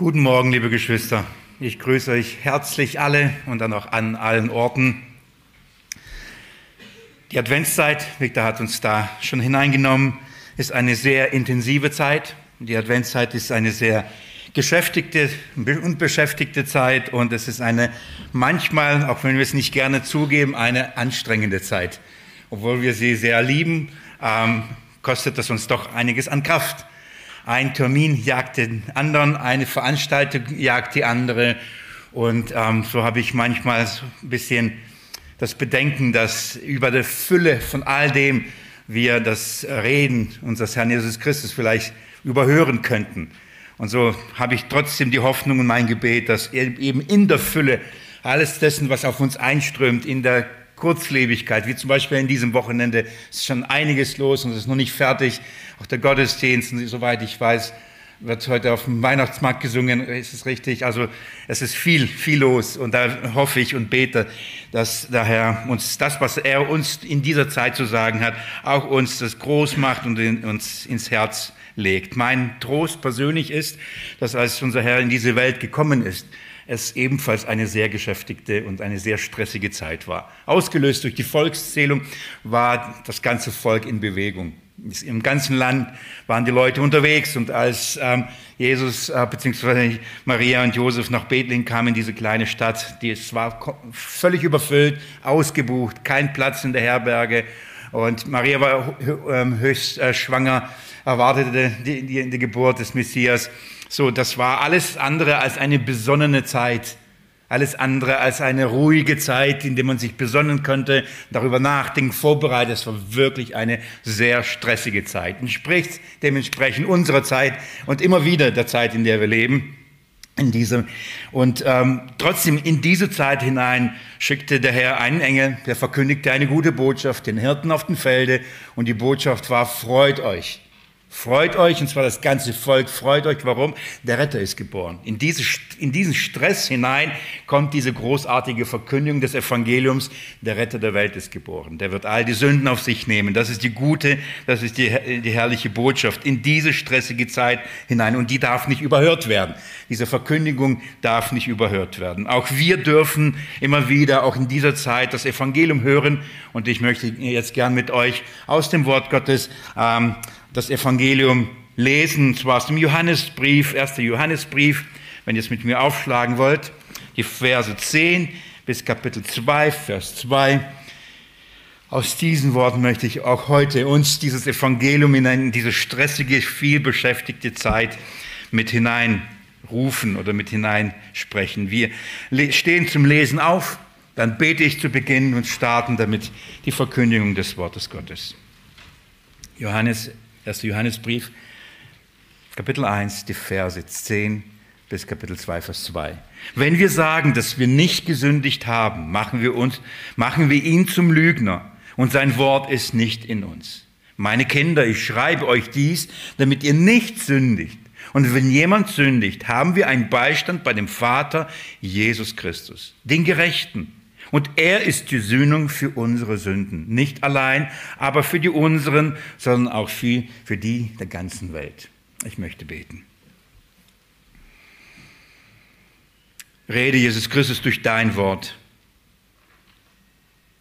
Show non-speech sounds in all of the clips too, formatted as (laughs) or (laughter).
Guten Morgen, liebe Geschwister. Ich grüße euch herzlich alle und dann auch an allen Orten. Die Adventszeit, Victor hat uns da schon hineingenommen, ist eine sehr intensive Zeit. Die Adventszeit ist eine sehr geschäftigte und beschäftigte Zeit und es ist eine manchmal, auch wenn wir es nicht gerne zugeben, eine anstrengende Zeit. Obwohl wir sie sehr lieben, ähm, kostet das uns doch einiges an Kraft. Ein Termin jagt den anderen, eine Veranstaltung jagt die andere. Und ähm, so habe ich manchmal so ein bisschen das Bedenken, dass über der Fülle von all dem wir das Reden unseres Herrn Jesus Christus vielleicht überhören könnten. Und so habe ich trotzdem die Hoffnung und mein Gebet, dass eben in der Fülle alles dessen, was auf uns einströmt, in der Kurzlebigkeit, wie zum Beispiel in diesem Wochenende, ist schon einiges los und es ist noch nicht fertig. Auch der Gottesdienst, soweit ich weiß, wird heute auf dem Weihnachtsmarkt gesungen, ist es richtig? Also es ist viel, viel los und da hoffe ich und bete, dass der Herr uns das, was er uns in dieser Zeit zu sagen hat, auch uns das groß macht und uns ins Herz legt. Mein Trost persönlich ist, dass als unser Herr in diese Welt gekommen ist, es ebenfalls eine sehr geschäftigte und eine sehr stressige Zeit war. Ausgelöst durch die Volkszählung war das ganze Volk in Bewegung. Im ganzen Land waren die Leute unterwegs und als ähm, Jesus äh, bzw. Maria und Josef nach Bethlehem kamen in diese kleine Stadt, die, es war völlig überfüllt, ausgebucht, kein Platz in der Herberge und Maria war ähm, höchst äh, schwanger, erwartete die, die, die Geburt des Messias. So, das war alles andere als eine besonnene Zeit. Alles andere als eine ruhige Zeit, in der man sich besonnen könnte, darüber nachdenken, vorbereitet. Es war wirklich eine sehr stressige Zeit. Entspricht dementsprechend unserer Zeit und immer wieder der Zeit, in der wir leben. In diesem, und ähm, trotzdem in diese Zeit hinein schickte der Herr einen Engel, der verkündigte eine gute Botschaft den Hirten auf dem Felde und die Botschaft war, freut euch. Freut euch, und zwar das ganze Volk, freut euch. Warum? Der Retter ist geboren. In, diese, in diesen Stress hinein kommt diese großartige Verkündigung des Evangeliums. Der Retter der Welt ist geboren. Der wird all die Sünden auf sich nehmen. Das ist die gute, das ist die, die herrliche Botschaft in diese stressige Zeit hinein. Und die darf nicht überhört werden. Diese Verkündigung darf nicht überhört werden. Auch wir dürfen immer wieder, auch in dieser Zeit, das Evangelium hören. Und ich möchte jetzt gern mit euch aus dem Wort Gottes ähm, das Evangelium lesen, und zwar aus dem Johannesbrief, 1. Johannesbrief, wenn ihr es mit mir aufschlagen wollt, die Verse 10 bis Kapitel 2, Vers 2. Aus diesen Worten möchte ich auch heute uns dieses Evangelium in, diese stressige, vielbeschäftigte Zeit mit hineinrufen oder mit hineinsprechen. Wir stehen zum Lesen auf, dann bete ich zu Beginn und starten damit die Verkündigung des Wortes Gottes. Johannes 1. Johannesbrief, Kapitel 1, die Verse 10 bis Kapitel 2, Vers 2. Wenn wir sagen, dass wir nicht gesündigt haben, machen wir, uns, machen wir ihn zum Lügner und sein Wort ist nicht in uns. Meine Kinder, ich schreibe euch dies, damit ihr nicht sündigt. Und wenn jemand sündigt, haben wir einen Beistand bei dem Vater Jesus Christus, den Gerechten und er ist die Sühnung für unsere Sünden. Nicht allein, aber für die unseren, sondern auch für, für die der ganzen Welt. Ich möchte beten. Rede, Jesus Christus, durch dein Wort.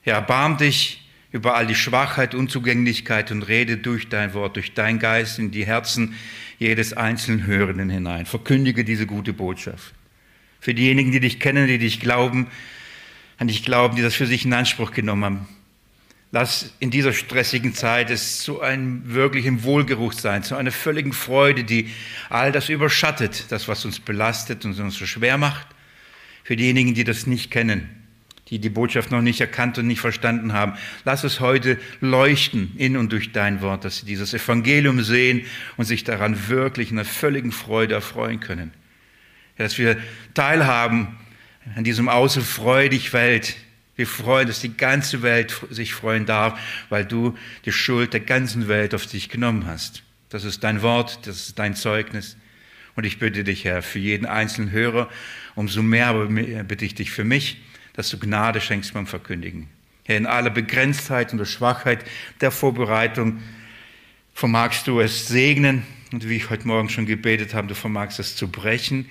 Herr, erbarm dich über all die Schwachheit, Unzugänglichkeit und rede durch dein Wort, durch dein Geist in die Herzen jedes einzelnen Hörenden hinein. Verkündige diese gute Botschaft. Für diejenigen, die dich kennen, die dich glauben, an dich glauben, die das für sich in Anspruch genommen haben. Lass in dieser stressigen Zeit es zu einem wirklichen Wohlgeruch sein, zu einer völligen Freude, die all das überschattet, das, was uns belastet und uns so schwer macht. Für diejenigen, die das nicht kennen, die die Botschaft noch nicht erkannt und nicht verstanden haben, lass es heute leuchten in und durch dein Wort, dass sie dieses Evangelium sehen und sich daran wirklich in einer völligen Freude erfreuen können. dass wir teilhaben an diesem Außen freudig Welt. Wir freuen, dass die ganze Welt sich freuen darf, weil du die Schuld der ganzen Welt auf dich genommen hast. Das ist dein Wort, das ist dein Zeugnis. Und ich bitte dich, Herr, für jeden einzelnen Hörer, umso mehr bitte ich dich für mich, dass du Gnade schenkst beim Verkündigen. Herr, in aller Begrenztheit und der Schwachheit der Vorbereitung vermagst du es segnen, und wie ich heute Morgen schon gebetet habe, du vermagst das zu brechen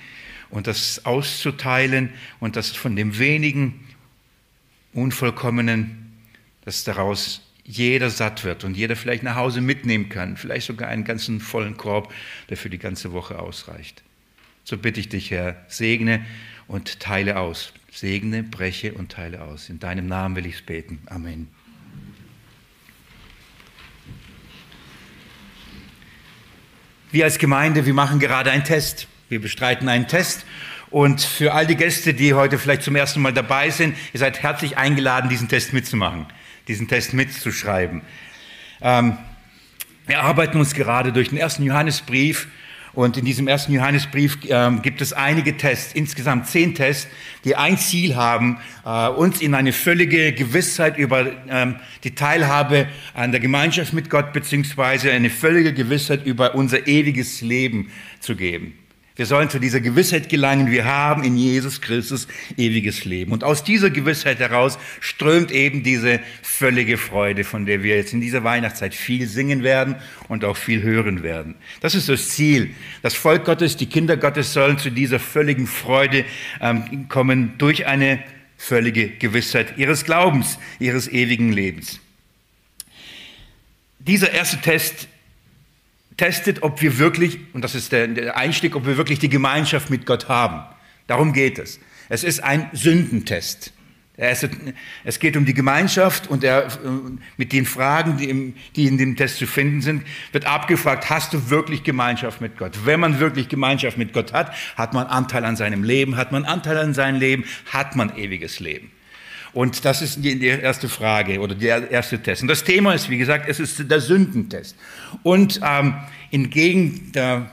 und das auszuteilen und das von dem wenigen Unvollkommenen, dass daraus jeder satt wird und jeder vielleicht nach Hause mitnehmen kann, vielleicht sogar einen ganzen vollen Korb, der für die ganze Woche ausreicht. So bitte ich dich, Herr, segne und teile aus. Segne, breche und teile aus. In deinem Namen will ich es beten. Amen. Wir als Gemeinde, wir machen gerade einen Test. Wir bestreiten einen Test. Und für all die Gäste, die heute vielleicht zum ersten Mal dabei sind, ihr seid herzlich eingeladen, diesen Test mitzumachen, diesen Test mitzuschreiben. Ähm, wir arbeiten uns gerade durch den ersten Johannesbrief und in diesem ersten Johannesbrief ähm, gibt es einige Tests, insgesamt zehn Tests, die ein Ziel haben, äh, uns in eine völlige Gewissheit über ähm, die Teilhabe an der Gemeinschaft mit Gott beziehungsweise eine völlige Gewissheit über unser ewiges Leben zu geben. Wir sollen zu dieser Gewissheit gelangen, wir haben in Jesus Christus ewiges Leben. Und aus dieser Gewissheit heraus strömt eben diese völlige Freude, von der wir jetzt in dieser Weihnachtszeit viel singen werden und auch viel hören werden. Das ist das Ziel. Das Volk Gottes, die Kinder Gottes sollen zu dieser völligen Freude ähm, kommen durch eine völlige Gewissheit ihres Glaubens, ihres ewigen Lebens. Dieser erste Test testet, ob wir wirklich, und das ist der Einstieg, ob wir wirklich die Gemeinschaft mit Gott haben. Darum geht es. Es ist ein Sündentest. Es geht um die Gemeinschaft und er, mit den Fragen, die, in dem Test zu finden sind, wird abgefragt, hast du wirklich Gemeinschaft mit Gott? Wenn man wirklich Gemeinschaft mit Gott hat, hat man Anteil an seinem Leben, hat man Anteil an seinem Leben, hat man ewiges Leben. Und das ist die erste Frage oder der erste Test. Und das Thema ist, wie gesagt, es ist der Sündentest. Und ähm, entgegen der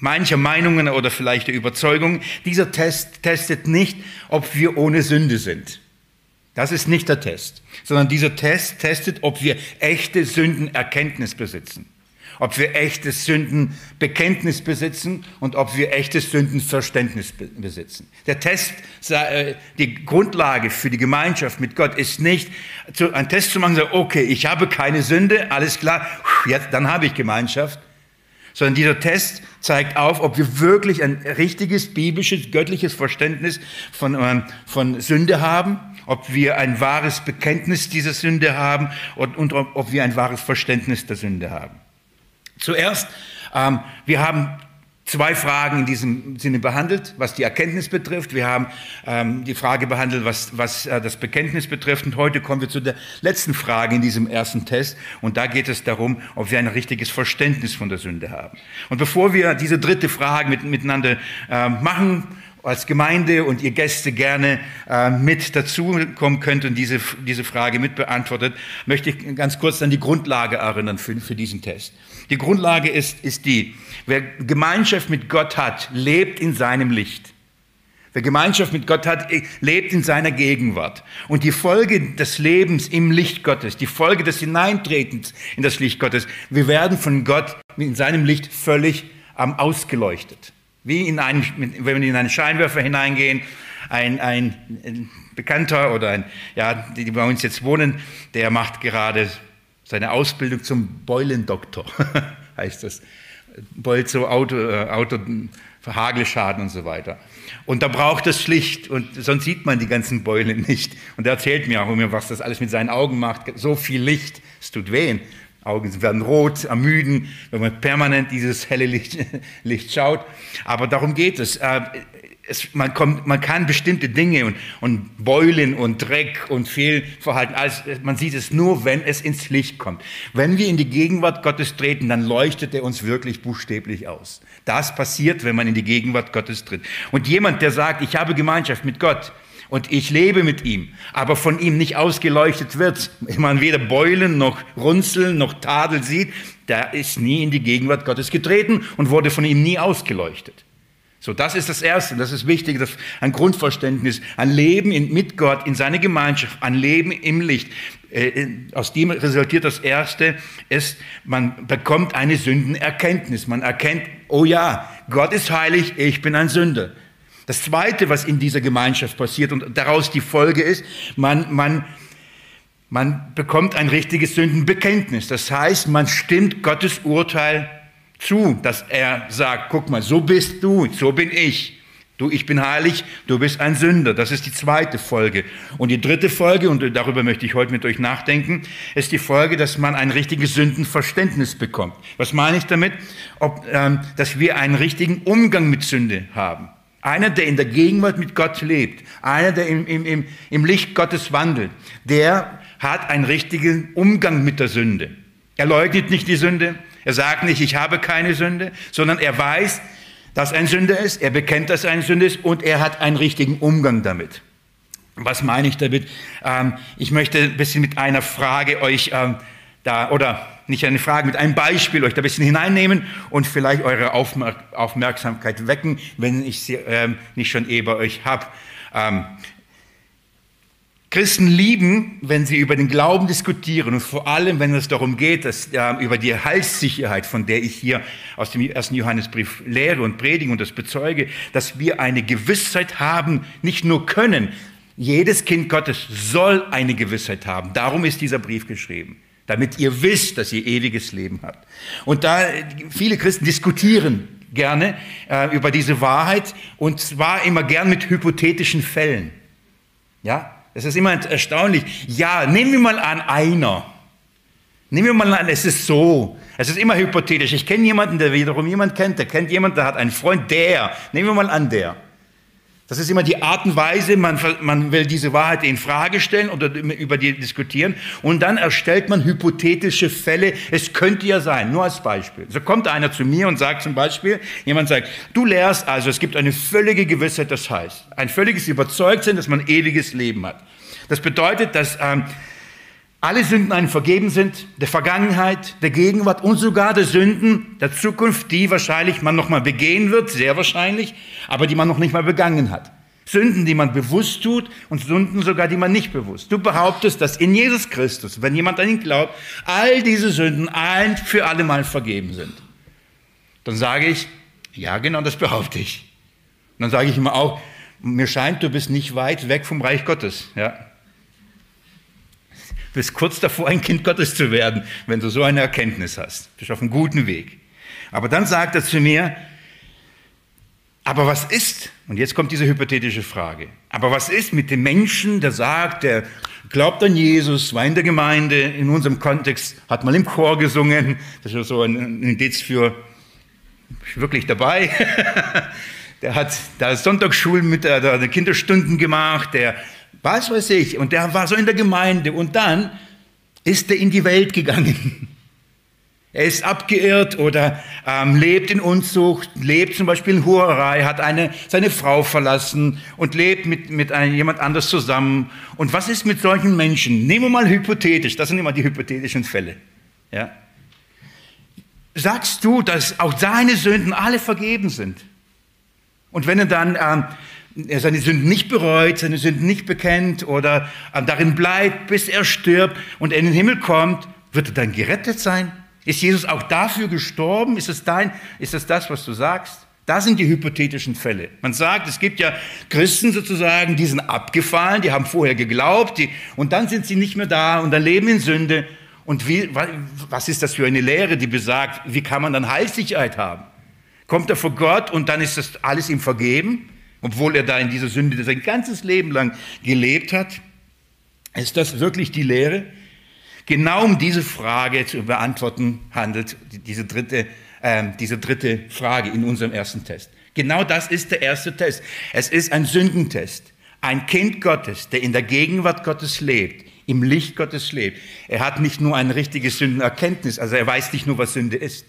mancher Meinungen oder vielleicht der Überzeugung, dieser Test testet nicht, ob wir ohne Sünde sind. Das ist nicht der Test, sondern dieser Test testet, ob wir echte Sündenerkenntnis besitzen ob wir echtes Sündenbekenntnis besitzen und ob wir echtes Sündenverständnis besitzen. Der Test, äh, die Grundlage für die Gemeinschaft mit Gott ist nicht, einen Test zu machen, okay, ich habe keine Sünde, alles klar, jetzt, dann habe ich Gemeinschaft, sondern dieser Test zeigt auf, ob wir wirklich ein richtiges biblisches, göttliches Verständnis von, ähm, von Sünde haben, ob wir ein wahres Bekenntnis dieser Sünde haben und, und ob wir ein wahres Verständnis der Sünde haben. Zuerst, ähm, wir haben zwei Fragen in diesem Sinne behandelt, was die Erkenntnis betrifft. Wir haben ähm, die Frage behandelt, was, was äh, das Bekenntnis betrifft. Und heute kommen wir zu der letzten Frage in diesem ersten Test. Und da geht es darum, ob wir ein richtiges Verständnis von der Sünde haben. Und bevor wir diese dritte Frage mit, miteinander äh, machen, als Gemeinde und ihr Gäste gerne äh, mit dazukommen könnt und diese, diese Frage mit beantwortet, möchte ich ganz kurz an die Grundlage erinnern für, für diesen Test. Die Grundlage ist, ist die, wer Gemeinschaft mit Gott hat, lebt in seinem Licht. Wer Gemeinschaft mit Gott hat, lebt in seiner Gegenwart. Und die Folge des Lebens im Licht Gottes, die Folge des Hineintretens in das Licht Gottes, wir werden von Gott in seinem Licht völlig ähm, ausgeleuchtet. Wie in einen, wenn wir in einen Scheinwerfer hineingehen, ein, ein, Bekannter oder ein, ja, die, die bei uns jetzt wohnen, der macht gerade seine Ausbildung zum Beulendoktor, (laughs) heißt das. Beult so Auto, äh, Auto, Hagelschaden und so weiter. Und da braucht es Licht und sonst sieht man die ganzen Beulen nicht. Und er erzählt mir auch immer, was das alles mit seinen Augen macht. So viel Licht, es tut weh. Augen werden rot, ermüden, wenn man permanent dieses helle Licht, (laughs) Licht schaut. Aber darum geht es. Äh, es, man, kommt, man kann bestimmte Dinge und, und Beulen und Dreck und Fehlverhalten, alles, man sieht es nur, wenn es ins Licht kommt. Wenn wir in die Gegenwart Gottes treten, dann leuchtet er uns wirklich buchstäblich aus. Das passiert, wenn man in die Gegenwart Gottes tritt. Und jemand, der sagt, ich habe Gemeinschaft mit Gott, und ich lebe mit ihm, aber von ihm nicht ausgeleuchtet wird, man weder Beulen noch Runzeln noch Tadel sieht, der ist nie in die Gegenwart Gottes getreten und wurde von ihm nie ausgeleuchtet. So, das ist das Erste, das ist wichtig, das ein Grundverständnis, ein Leben in, mit Gott in seiner Gemeinschaft, ein Leben im Licht. Äh, aus dem resultiert das Erste, ist, man bekommt eine Sündenerkenntnis. Man erkennt, oh ja, Gott ist heilig, ich bin ein Sünder. Das Zweite, was in dieser Gemeinschaft passiert und daraus die Folge ist, man, man, man bekommt ein richtiges Sündenbekenntnis. Das heißt, man stimmt Gottes Urteil zu, dass er sagt, guck mal, so bist du, so bin ich. Du, ich bin heilig, du bist ein Sünder. Das ist die zweite Folge. Und die dritte Folge, und darüber möchte ich heute mit euch nachdenken, ist die Folge, dass man ein richtiges Sündenverständnis bekommt. Was meine ich damit? Ob, ähm, dass wir einen richtigen Umgang mit Sünde haben. Einer, der in der Gegenwart mit Gott lebt, einer, der im, im, im Licht Gottes wandelt, der hat einen richtigen Umgang mit der Sünde. Er leugnet nicht die Sünde, er sagt nicht, ich habe keine Sünde, sondern er weiß, dass ein Sünder ist, er bekennt, dass er ein Sünder ist und er hat einen richtigen Umgang damit. Was meine ich damit? Ähm, ich möchte ein bisschen mit einer Frage euch ähm, da, oder nicht eine Frage, mit einem Beispiel euch da ein bisschen hineinnehmen und vielleicht eure Aufmerksamkeit wecken, wenn ich sie ähm, nicht schon eh bei euch habe. Christen lieben, wenn sie über den Glauben diskutieren und vor allem, wenn es darum geht, dass äh, über die Heilssicherheit, von der ich hier aus dem ersten Johannesbrief lehre und predige und das bezeuge, dass wir eine Gewissheit haben, nicht nur können. Jedes Kind Gottes soll eine Gewissheit haben. Darum ist dieser Brief geschrieben, damit ihr wisst, dass ihr ewiges Leben habt. Und da viele Christen diskutieren gerne äh, über diese Wahrheit und zwar immer gern mit hypothetischen Fällen. Ja, das ist immer erstaunlich. Ja, nehmen wir mal an, einer. Nehmen wir mal an, es ist so. Es ist immer hypothetisch. Ich kenne jemanden, der wiederum jemand kennt. Der kennt jemanden, der hat einen Freund, der. Nehmen wir mal an, der. Das ist immer die Art und Weise, man, man will diese Wahrheit in Frage stellen oder über die diskutieren und dann erstellt man hypothetische Fälle. Es könnte ja sein, nur als Beispiel. So kommt einer zu mir und sagt zum Beispiel, jemand sagt, du lehrst also, es gibt eine völlige Gewissheit, das heißt, ein völliges Überzeugtsein, dass man ewiges Leben hat. Das bedeutet, dass ähm, alle Sünden einem vergeben sind, der Vergangenheit, der Gegenwart und sogar der Sünden der Zukunft, die wahrscheinlich man noch mal begehen wird, sehr wahrscheinlich, aber die man noch nicht mal begangen hat. Sünden, die man bewusst tut und Sünden sogar, die man nicht bewusst. Du behauptest, dass in Jesus Christus, wenn jemand an ihn glaubt, all diese Sünden ein für alle Mal vergeben sind. Dann sage ich, ja genau, das behaupte ich. Und dann sage ich immer auch, mir scheint, du bist nicht weit weg vom Reich Gottes. Ja, bist kurz davor, ein Kind Gottes zu werden, wenn du so eine Erkenntnis hast. Bist auf einem guten Weg. Aber dann sagt er zu mir, aber was ist, und jetzt kommt diese hypothetische Frage, aber was ist mit dem Menschen, der sagt, der glaubt an Jesus, war in der Gemeinde, in unserem Kontext, hat mal im Chor gesungen, das ist so ein Indiz für wirklich dabei. (laughs) der hat da Sonntagsschulen mit der, der Kinderstunden gemacht, der was weiß ich. Und der war so in der Gemeinde und dann ist er in die Welt gegangen. (laughs) Er ist abgeirrt oder ähm, lebt in Unzucht, lebt zum Beispiel in Hurerei, hat eine, seine Frau verlassen und lebt mit, mit einem, jemand anders zusammen. Und was ist mit solchen Menschen? Nehmen wir mal hypothetisch, das sind immer die hypothetischen Fälle. Ja? Sagst du, dass auch seine Sünden alle vergeben sind? Und wenn er dann ähm, er seine Sünden nicht bereut, seine Sünden nicht bekennt oder darin bleibt, bis er stirbt und er in den Himmel kommt, wird er dann gerettet sein? Ist Jesus auch dafür gestorben? Ist es dein, ist es das, was du sagst? Da sind die hypothetischen Fälle. Man sagt, es gibt ja Christen sozusagen, die sind abgefallen, die haben vorher geglaubt, die, und dann sind sie nicht mehr da und dann leben in Sünde. Und wie, was ist das für eine Lehre, die besagt, wie kann man dann Heilssicherheit haben? Kommt er vor Gott und dann ist das alles ihm vergeben? Obwohl er da in dieser Sünde sein ganzes Leben lang gelebt hat? Ist das wirklich die Lehre? Genau um diese Frage zu beantworten handelt diese dritte, äh, diese dritte Frage in unserem ersten Test. Genau das ist der erste Test. Es ist ein Sündentest. Ein Kind Gottes, der in der Gegenwart Gottes lebt, im Licht Gottes lebt. Er hat nicht nur eine richtige Sündenerkenntnis, also er weiß nicht nur, was Sünde ist.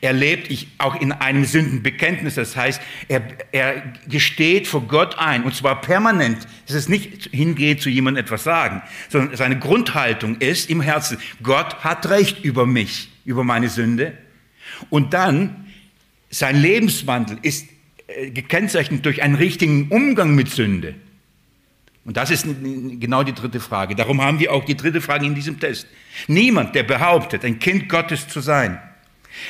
Er lebt auch in einem Sündenbekenntnis. Das heißt, er, er gesteht vor Gott ein, und zwar permanent. Es ist nicht hingehen zu jemandem etwas sagen, sondern seine Grundhaltung ist im Herzen, Gott hat Recht über mich, über meine Sünde. Und dann, sein Lebenswandel ist äh, gekennzeichnet durch einen richtigen Umgang mit Sünde. Und das ist genau die dritte Frage. Darum haben wir auch die dritte Frage in diesem Test. Niemand, der behauptet, ein Kind Gottes zu sein,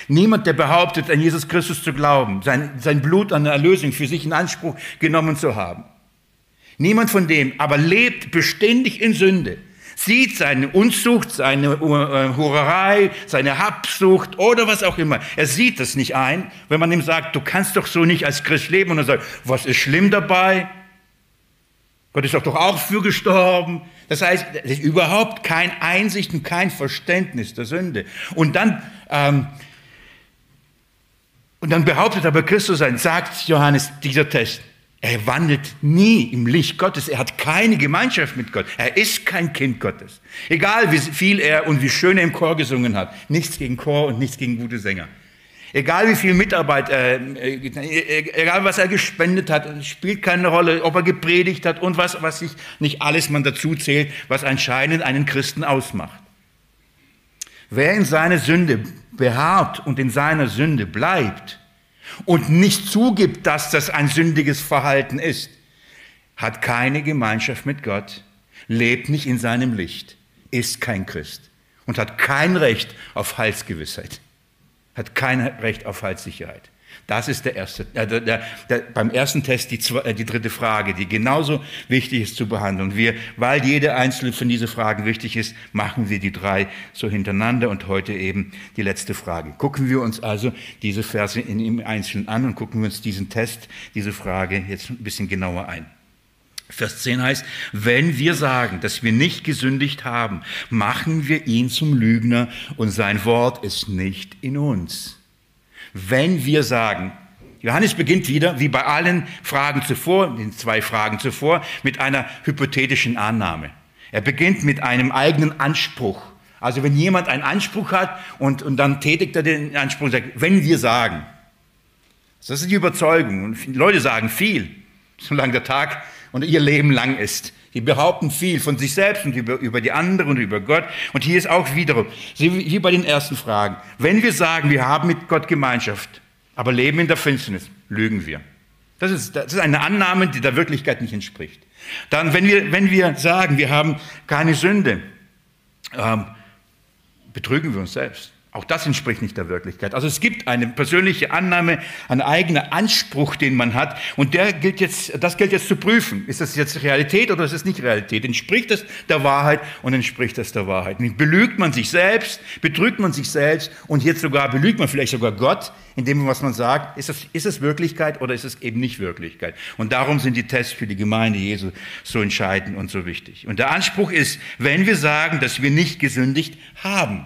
Niemand, der behauptet, an Jesus Christus zu glauben, sein, sein Blut an der Erlösung für sich in Anspruch genommen zu haben. Niemand von dem, aber lebt beständig in Sünde, sieht seine Unzucht, seine äh, Hurerei, seine Habsucht oder was auch immer. Er sieht das nicht ein, wenn man ihm sagt, du kannst doch so nicht als Christ leben. Und er sagt, was ist schlimm dabei? Gott ist doch auch für gestorben. Das heißt, es ist überhaupt kein Einsicht und kein Verständnis der Sünde. Und dann, ähm, und dann behauptet aber Christus sein, sagt Johannes dieser Test, er wandelt nie im Licht Gottes. Er hat keine Gemeinschaft mit Gott. Er ist kein Kind Gottes. Egal wie viel er und wie schön er im Chor gesungen hat. Nichts gegen Chor und nichts gegen gute Sänger. Egal wie viel Mitarbeit, äh, äh, egal was er gespendet hat, spielt keine Rolle, ob er gepredigt hat und was, was sich nicht alles man dazu zählt, was anscheinend einen Christen ausmacht. Wer in seiner Sünde beharrt und in seiner Sünde bleibt, und nicht zugibt, dass das ein sündiges Verhalten ist, hat keine Gemeinschaft mit Gott, lebt nicht in seinem Licht, ist kein Christ und hat kein Recht auf Heilsgewissheit, hat kein Recht auf Heilssicherheit. Das ist der erste, äh, der, der, der, beim ersten Test die, äh, die dritte Frage, die genauso wichtig ist zu behandeln. Wir, weil jede einzelne von diesen Fragen wichtig ist, machen wir die drei so hintereinander und heute eben die letzte Frage. Gucken wir uns also diese Verse in, im Einzelnen an und gucken wir uns diesen Test, diese Frage jetzt ein bisschen genauer ein. Vers 10 heißt, wenn wir sagen, dass wir nicht gesündigt haben, machen wir ihn zum Lügner und sein Wort ist nicht in uns. Wenn wir sagen, Johannes beginnt wieder, wie bei allen Fragen zuvor, den zwei Fragen zuvor, mit einer hypothetischen Annahme. Er beginnt mit einem eigenen Anspruch. Also wenn jemand einen Anspruch hat und, und dann tätigt er den Anspruch und sagt, wenn wir sagen. Das ist die Überzeugung. Und Leute sagen viel, solange der Tag und ihr Leben lang ist. Die behaupten viel von sich selbst und über, über die anderen und über Gott. Und hier ist auch wiederum, wie bei den ersten Fragen, wenn wir sagen, wir haben mit Gott Gemeinschaft, aber leben in der Finsternis, lügen wir. Das ist, das ist eine Annahme, die der Wirklichkeit nicht entspricht. Dann, wenn wir, wenn wir sagen, wir haben keine Sünde, ähm, betrügen wir uns selbst. Auch das entspricht nicht der Wirklichkeit. Also es gibt eine persönliche Annahme, einen eigenen Anspruch, den man hat. Und der gilt jetzt, das gilt jetzt zu prüfen. Ist das jetzt Realität oder ist es nicht Realität? Entspricht das der Wahrheit und entspricht das der Wahrheit? Belügt man sich selbst, betrügt man sich selbst und jetzt sogar belügt man vielleicht sogar Gott, indem was man sagt, ist es, ist es Wirklichkeit oder ist es eben nicht Wirklichkeit? Und darum sind die Tests für die Gemeinde Jesu so entscheidend und so wichtig. Und der Anspruch ist, wenn wir sagen, dass wir nicht gesündigt haben,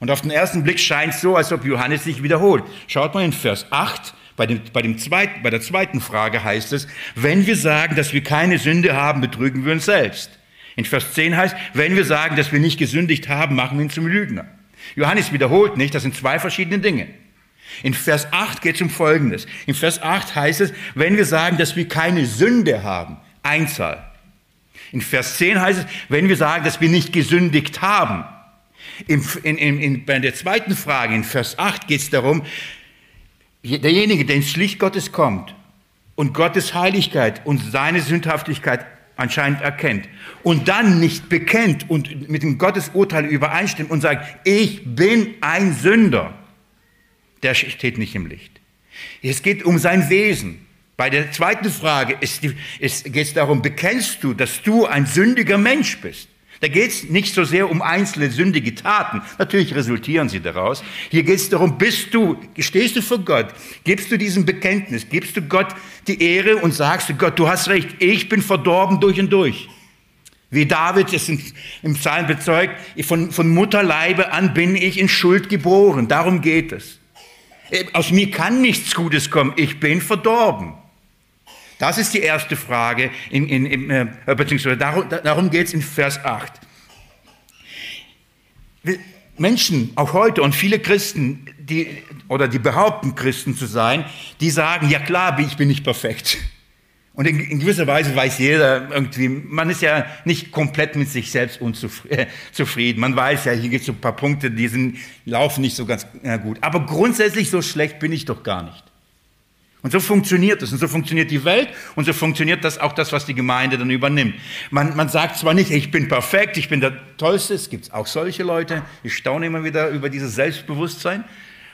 und auf den ersten Blick scheint es so, als ob Johannes sich wiederholt. Schaut mal in Vers 8, bei, dem, bei, dem zweiten, bei der zweiten Frage heißt es, wenn wir sagen, dass wir keine Sünde haben, betrügen wir uns selbst. In Vers 10 heißt, wenn wir sagen, dass wir nicht gesündigt haben, machen wir ihn zum Lügner. Johannes wiederholt nicht, das sind zwei verschiedene Dinge. In Vers 8 geht es um Folgendes. In Vers 8 heißt es, wenn wir sagen, dass wir keine Sünde haben, Einzahl. In Vers 10 heißt es, wenn wir sagen, dass wir nicht gesündigt haben, in, in, in, bei der zweiten Frage, in Vers 8, geht es darum, derjenige, der ins Licht Gottes kommt und Gottes Heiligkeit und seine Sündhaftigkeit anscheinend erkennt und dann nicht bekennt und mit dem Gottesurteil übereinstimmt und sagt, ich bin ein Sünder, der steht nicht im Licht. Es geht um sein Wesen. Bei der zweiten Frage geht es darum, bekennst du, dass du ein sündiger Mensch bist? Da geht es nicht so sehr um einzelne sündige Taten. Natürlich resultieren sie daraus. Hier geht es darum, bist du, stehst du vor Gott, gibst du diesem Bekenntnis, gibst du Gott die Ehre und sagst du Gott, du hast recht, ich bin verdorben durch und durch. Wie David es im Psalm bezeugt, von, von Mutterleibe an bin ich in Schuld geboren. Darum geht es. Aus mir kann nichts Gutes kommen. Ich bin verdorben. Das ist die erste Frage, in, in, in, äh, beziehungsweise darum, darum geht es in Vers 8. Menschen, auch heute und viele Christen, die, oder die behaupten, Christen zu sein, die sagen, ja klar, ich bin nicht perfekt. Und in, in gewisser Weise weiß jeder irgendwie, man ist ja nicht komplett mit sich selbst unzufrieden. Äh, man weiß ja, hier gibt es so ein paar Punkte, die sind, laufen nicht so ganz äh, gut. Aber grundsätzlich so schlecht bin ich doch gar nicht. Und so funktioniert es. Und so funktioniert die Welt. Und so funktioniert das auch das, was die Gemeinde dann übernimmt. Man, man sagt zwar nicht, ich bin perfekt, ich bin der Tollste. Es gibt auch solche Leute. Ich staune immer wieder über dieses Selbstbewusstsein.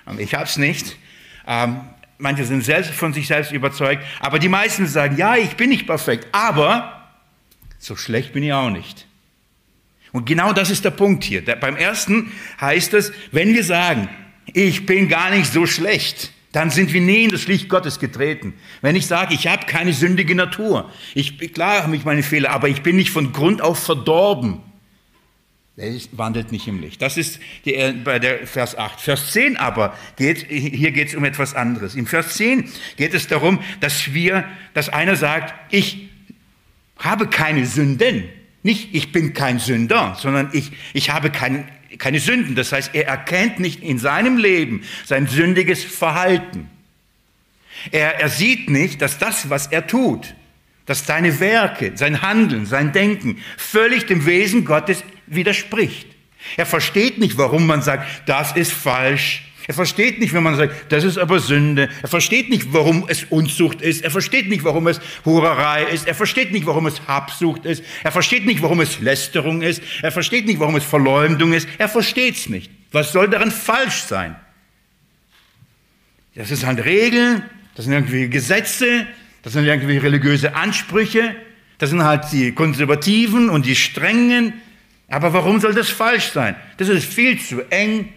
Ähm, ich habe es nicht. Ähm, manche sind selbst von sich selbst überzeugt. Aber die meisten sagen, ja, ich bin nicht perfekt. Aber so schlecht bin ich auch nicht. Und genau das ist der Punkt hier. Der, beim ersten heißt es, wenn wir sagen, ich bin gar nicht so schlecht, dann sind wir nie in das Licht Gottes getreten. Wenn ich sage, ich habe keine sündige Natur, ich, klar habe ich meine Fehler, aber ich bin nicht von Grund auf verdorben, der wandelt nicht im Licht. Das ist die, äh, bei der Vers 8. Vers 10 aber geht, hier geht es um etwas anderes. Im Vers 10 geht es darum, dass wir, dass einer sagt, ich habe keine Sünden. Nicht, ich bin kein Sünder, sondern ich, ich habe kein, keine Sünden. Das heißt, er erkennt nicht in seinem Leben sein sündiges Verhalten. Er, er sieht nicht, dass das, was er tut, dass seine Werke, sein Handeln, sein Denken völlig dem Wesen Gottes widerspricht. Er versteht nicht, warum man sagt, das ist falsch, er versteht nicht, wenn man sagt, das ist aber Sünde. Er versteht nicht, warum es Unzucht ist. Er versteht nicht, warum es Hurerei ist. Er versteht nicht, warum es Habsucht ist. Er versteht nicht, warum es Lästerung ist. Er versteht nicht, warum es Verleumdung ist. Er versteht es nicht. Was soll daran falsch sein? Das sind halt Regeln, das sind irgendwie Gesetze, das sind irgendwie religiöse Ansprüche, das sind halt die Konservativen und die Strengen. Aber warum soll das falsch sein? Das ist viel zu eng,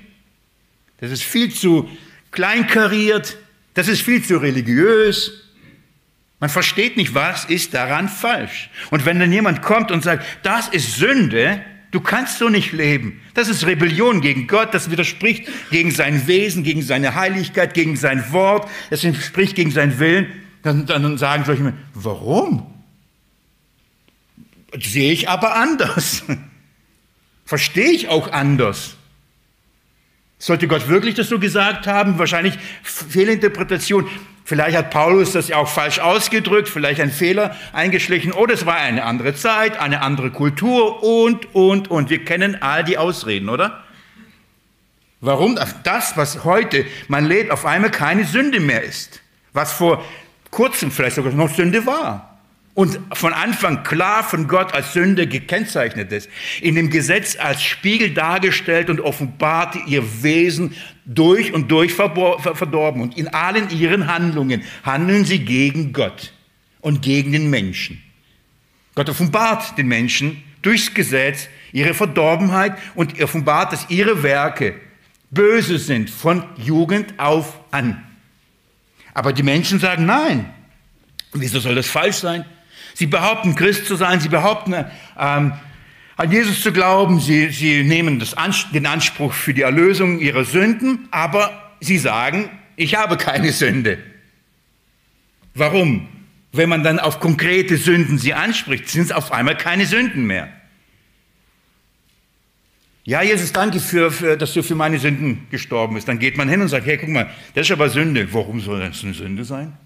das ist viel zu kleinkariert, das ist viel zu religiös. Man versteht nicht, was ist daran falsch. Und wenn dann jemand kommt und sagt, das ist Sünde, du kannst so nicht leben, das ist Rebellion gegen Gott, das widerspricht gegen sein Wesen, gegen seine Heiligkeit, gegen sein Wort, es entspricht gegen seinen Willen, dann, dann sagen solche Menschen, warum? Sehe ich aber anders. (laughs) Verstehe ich auch anders. Sollte Gott wirklich das so gesagt haben? Wahrscheinlich Fehlinterpretation. Vielleicht hat Paulus das ja auch falsch ausgedrückt, vielleicht ein Fehler eingeschlichen. Oder es war eine andere Zeit, eine andere Kultur und, und, und. Wir kennen all die Ausreden, oder? Warum das, was heute man lebt, auf einmal keine Sünde mehr ist. Was vor kurzem vielleicht sogar noch Sünde war und von Anfang klar von Gott als Sünde gekennzeichnet ist, in dem Gesetz als Spiegel dargestellt und offenbart ihr Wesen durch und durch verdorben. Und in allen ihren Handlungen handeln sie gegen Gott und gegen den Menschen. Gott offenbart den Menschen durchs Gesetz ihre Verdorbenheit und offenbart, dass ihre Werke böse sind von Jugend auf an. Aber die Menschen sagen nein. Wieso soll das falsch sein? Sie behaupten, Christ zu sein, sie behaupten, ähm, an Jesus zu glauben, sie, sie nehmen das, den Anspruch für die Erlösung ihrer Sünden, aber sie sagen, ich habe keine Sünde. Warum? Wenn man dann auf konkrete Sünden sie anspricht, sind es auf einmal keine Sünden mehr. Ja, Jesus, danke, für, für, dass du für meine Sünden gestorben bist. Dann geht man hin und sagt, hey, guck mal, das ist aber Sünde. Warum soll das eine Sünde sein?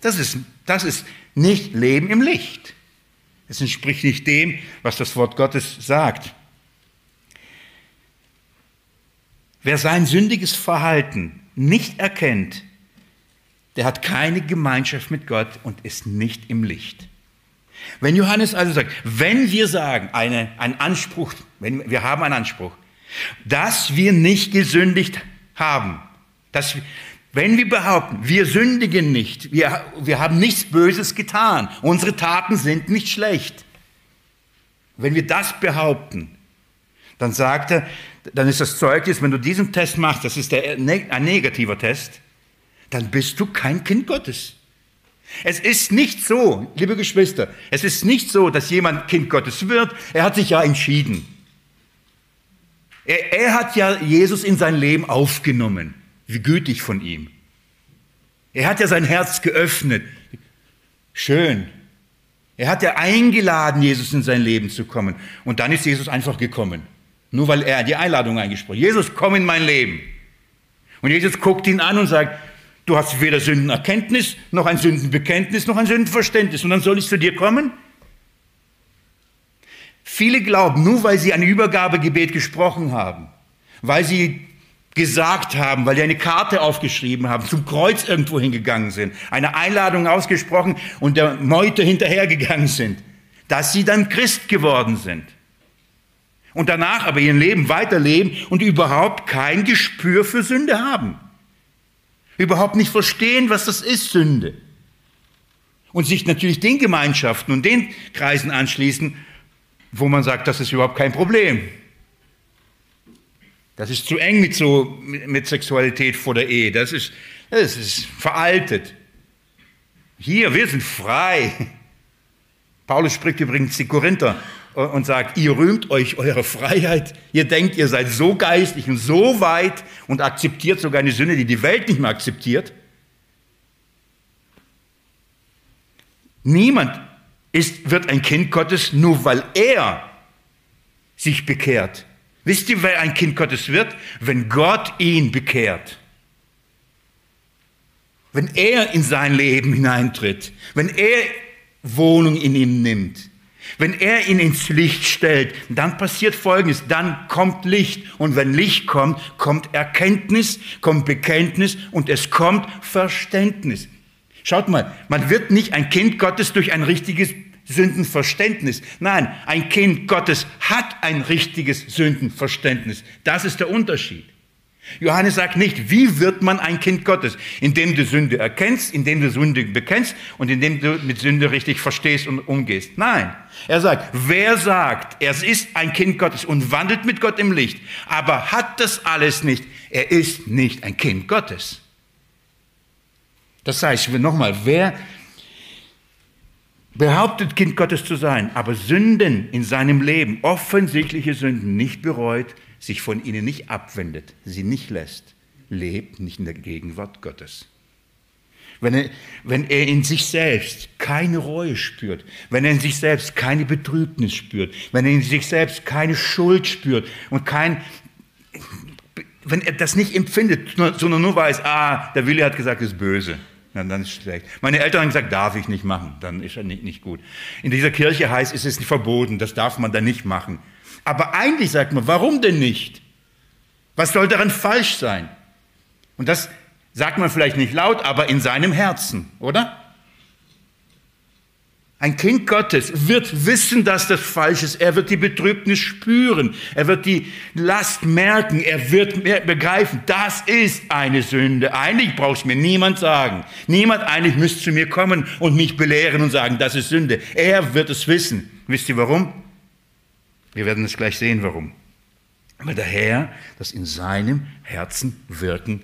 Das ist, das ist nicht Leben im Licht. Es entspricht nicht dem, was das Wort Gottes sagt. Wer sein sündiges Verhalten nicht erkennt, der hat keine Gemeinschaft mit Gott und ist nicht im Licht. Wenn Johannes also sagt, wenn wir sagen, eine, ein Anspruch, wenn, wir haben einen Anspruch, dass wir nicht gesündigt haben, dass, wenn wir behaupten, wir sündigen nicht, wir, wir haben nichts Böses getan, unsere Taten sind nicht schlecht, wenn wir das behaupten, dann sagt er, dann ist das Zeugnis, wenn du diesen Test machst, das ist der, ein negativer Test, dann bist du kein Kind Gottes. Es ist nicht so, liebe Geschwister, es ist nicht so, dass jemand Kind Gottes wird. Er hat sich ja entschieden. Er, er hat ja Jesus in sein Leben aufgenommen. Wie gütig von ihm. Er hat ja sein Herz geöffnet. Schön. Er hat ja eingeladen, Jesus in sein Leben zu kommen. Und dann ist Jesus einfach gekommen. Nur weil er die Einladung eingesprochen hat. Jesus, komm in mein Leben. Und Jesus guckt ihn an und sagt, du hast weder Sündenerkenntnis, noch ein Sündenbekenntnis, noch ein Sündenverständnis. Und dann soll ich zu dir kommen? Viele glauben, nur weil sie ein Übergabegebet gesprochen haben, weil sie gesagt haben, weil die eine Karte aufgeschrieben haben, zum Kreuz irgendwo hingegangen sind, eine Einladung ausgesprochen und der Meute hinterhergegangen sind, dass sie dann Christ geworden sind. Und danach aber ihr Leben weiterleben und überhaupt kein Gespür für Sünde haben. Überhaupt nicht verstehen, was das ist, Sünde. Und sich natürlich den Gemeinschaften und den Kreisen anschließen, wo man sagt, das ist überhaupt kein Problem. Das ist zu eng mit, so, mit Sexualität vor der Ehe. Das ist, das ist veraltet. Hier, wir sind frei. Paulus spricht übrigens die Korinther und sagt, ihr rühmt euch eure Freiheit. Ihr denkt, ihr seid so geistig und so weit und akzeptiert sogar eine Sünde, die die Welt nicht mehr akzeptiert. Niemand ist, wird ein Kind Gottes, nur weil er sich bekehrt. Wisst ihr, wer ein Kind Gottes wird? Wenn Gott ihn bekehrt. Wenn er in sein Leben hineintritt. Wenn er Wohnung in ihm nimmt. Wenn er ihn ins Licht stellt, dann passiert Folgendes, dann kommt Licht. Und wenn Licht kommt, kommt Erkenntnis, kommt Bekenntnis und es kommt Verständnis. Schaut mal, man wird nicht ein Kind Gottes durch ein richtiges Sündenverständnis. Nein, ein Kind Gottes hat ein richtiges Sündenverständnis. Das ist der Unterschied. Johannes sagt nicht, wie wird man ein Kind Gottes? Indem du Sünde erkennst, indem du Sünde bekennst und indem du mit Sünde richtig verstehst und umgehst. Nein, er sagt, wer sagt, er ist ein Kind Gottes und wandelt mit Gott im Licht, aber hat das alles nicht, er ist nicht ein Kind Gottes. Das heißt, nochmal, wer behauptet, Kind Gottes zu sein, aber Sünden in seinem Leben, offensichtliche Sünden nicht bereut, sich von ihnen nicht abwendet, sie nicht lässt, lebt nicht in der Gegenwart Gottes. Wenn er, wenn er in sich selbst keine Reue spürt, wenn er in sich selbst keine Betrübnis spürt, wenn er in sich selbst keine Schuld spürt und kein, wenn er das nicht empfindet, sondern nur weiß, ah, der Wille hat gesagt, es ist böse, dann, dann ist schlecht. Meine Eltern haben gesagt, darf ich nicht machen, dann ist er nicht, nicht gut. In dieser Kirche heißt es, es ist verboten, das darf man dann nicht machen. Aber eigentlich sagt man, warum denn nicht? Was soll daran falsch sein? Und das sagt man vielleicht nicht laut, aber in seinem Herzen, oder? Ein Kind Gottes wird wissen, dass das falsch ist. Er wird die Betrübnis spüren. Er wird die Last merken. Er wird begreifen, das ist eine Sünde. Eigentlich braucht es mir niemand sagen. Niemand eigentlich müsste zu mir kommen und mich belehren und sagen, das ist Sünde. Er wird es wissen. Wisst ihr warum? Wir werden es gleich sehen, warum. Weil der Herr das in seinem Herzen wirken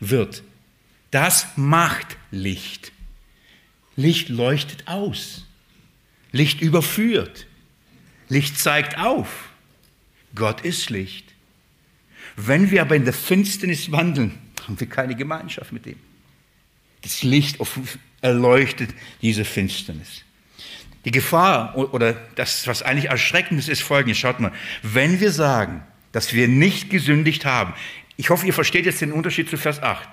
wird. Das macht Licht. Licht leuchtet aus. Licht überführt. Licht zeigt auf. Gott ist Licht. Wenn wir aber in der Finsternis wandeln, haben wir keine Gemeinschaft mit ihm. Das Licht erleuchtet diese Finsternis. Die Gefahr oder das, was eigentlich erschreckend ist, ist folgendes. Schaut mal, wenn wir sagen, dass wir nicht gesündigt haben, ich hoffe, ihr versteht jetzt den Unterschied zu Vers 8.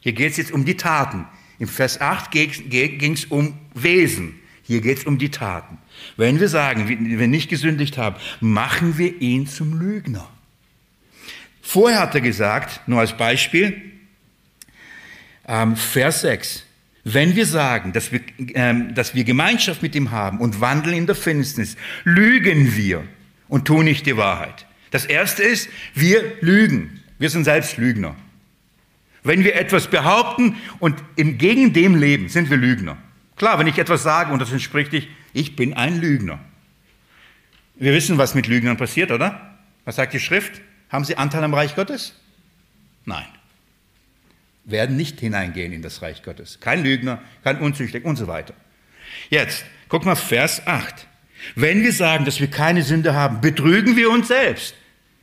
Hier geht es jetzt um die Taten. Im Vers 8 ging es um Wesen. Hier geht es um die Taten. Wenn wir sagen, wir nicht gesündigt haben, machen wir ihn zum Lügner. Vorher hat er gesagt, nur als Beispiel, ähm, Vers 6, wenn wir sagen, dass wir, ähm, dass wir Gemeinschaft mit ihm haben und wandeln in der Finsternis, lügen wir und tun nicht die Wahrheit. Das erste ist, wir lügen. Wir sind selbst Lügner. Wenn wir etwas behaupten und im gegen dem leben, sind wir Lügner. Klar, wenn ich etwas sage und das entspricht nicht, ich bin ein Lügner. Wir wissen, was mit Lügnern passiert, oder? Was sagt die Schrift? Haben sie Anteil am Reich Gottes? Nein. Werden nicht hineingehen in das Reich Gottes. Kein Lügner, kein Unzüchtig und so weiter. Jetzt, guck mal Vers 8. Wenn wir sagen, dass wir keine Sünde haben, betrügen wir uns selbst.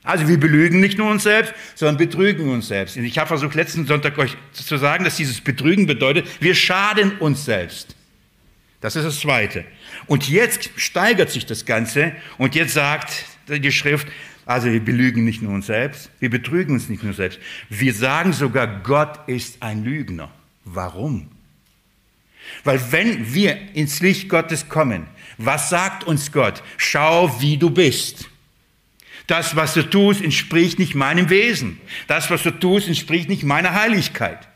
Also wir belügen nicht nur uns selbst, sondern betrügen uns selbst. Und ich habe versucht, letzten Sonntag euch zu sagen, dass dieses Betrügen bedeutet, wir schaden uns selbst. Das ist das Zweite. Und jetzt steigert sich das Ganze und jetzt sagt die Schrift, also wir belügen nicht nur uns selbst, wir betrügen uns nicht nur selbst, wir sagen sogar, Gott ist ein Lügner. Warum? Weil wenn wir ins Licht Gottes kommen, was sagt uns Gott? Schau, wie du bist. Das, was du tust, entspricht nicht meinem Wesen. Das, was du tust, entspricht nicht meiner Heiligkeit.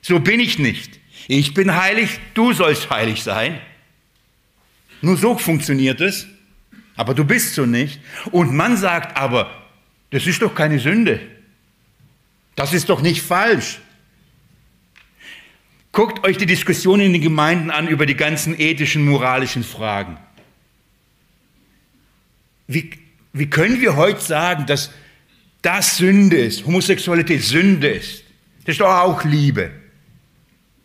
So bin ich nicht. Ich bin heilig, du sollst heilig sein. Nur so funktioniert es. Aber du bist so nicht. Und man sagt aber, das ist doch keine Sünde. Das ist doch nicht falsch. Guckt euch die Diskussionen in den Gemeinden an über die ganzen ethischen, moralischen Fragen. wie, wie können wir heute sagen, dass das Sünde ist, Homosexualität Sünde ist? Das ist doch auch Liebe.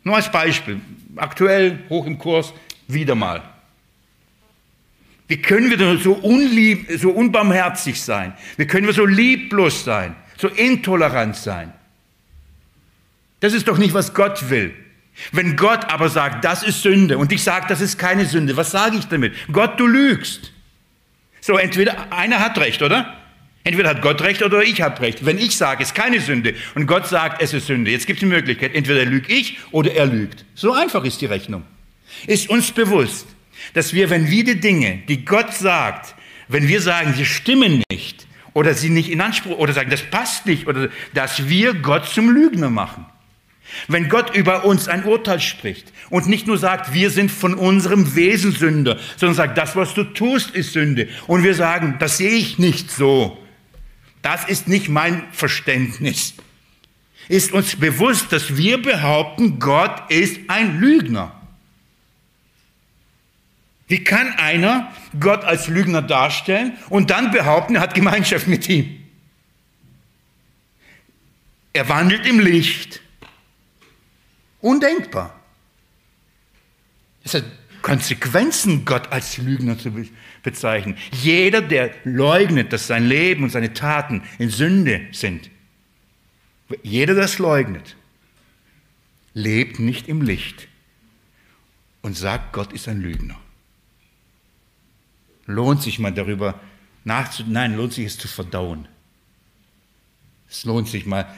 Nur als Beispiel, aktuell hoch im Kurs, wieder mal. Wie können wir denn so, unlieb, so unbarmherzig sein? Wie können wir so lieblos sein, so intolerant sein? Das ist doch nicht, was Gott will. Wenn Gott aber sagt, das ist Sünde und ich sage, das ist keine Sünde, was sage ich damit? Gott, du lügst. So, entweder einer hat recht, oder? Entweder hat Gott recht oder ich habe recht. Wenn ich sage, es ist keine Sünde und Gott sagt, es ist Sünde, jetzt gibt es die Möglichkeit, entweder lüge ich oder er lügt. So einfach ist die Rechnung. Ist uns bewusst, dass wir, wenn wir die Dinge, die Gott sagt, wenn wir sagen, sie stimmen nicht oder sie nicht in Anspruch oder sagen, das passt nicht oder dass wir Gott zum Lügner machen. Wenn Gott über uns ein Urteil spricht und nicht nur sagt, wir sind von unserem Wesen Sünder, sondern sagt, das, was du tust, ist Sünde. Und wir sagen, das sehe ich nicht so. Das ist nicht mein Verständnis. Ist uns bewusst, dass wir behaupten, Gott ist ein Lügner. Wie kann einer Gott als Lügner darstellen und dann behaupten, er hat Gemeinschaft mit ihm? Er wandelt im Licht. Undenkbar. Es hat Konsequenzen, Gott als Lügner zu bezeichnen. Jeder, der leugnet, dass sein Leben und seine Taten in Sünde sind, jeder, der das leugnet, lebt nicht im Licht und sagt, Gott ist ein Lügner. Lohnt sich mal darüber nachzudenken, nein, lohnt sich es zu verdauen. Es lohnt sich mal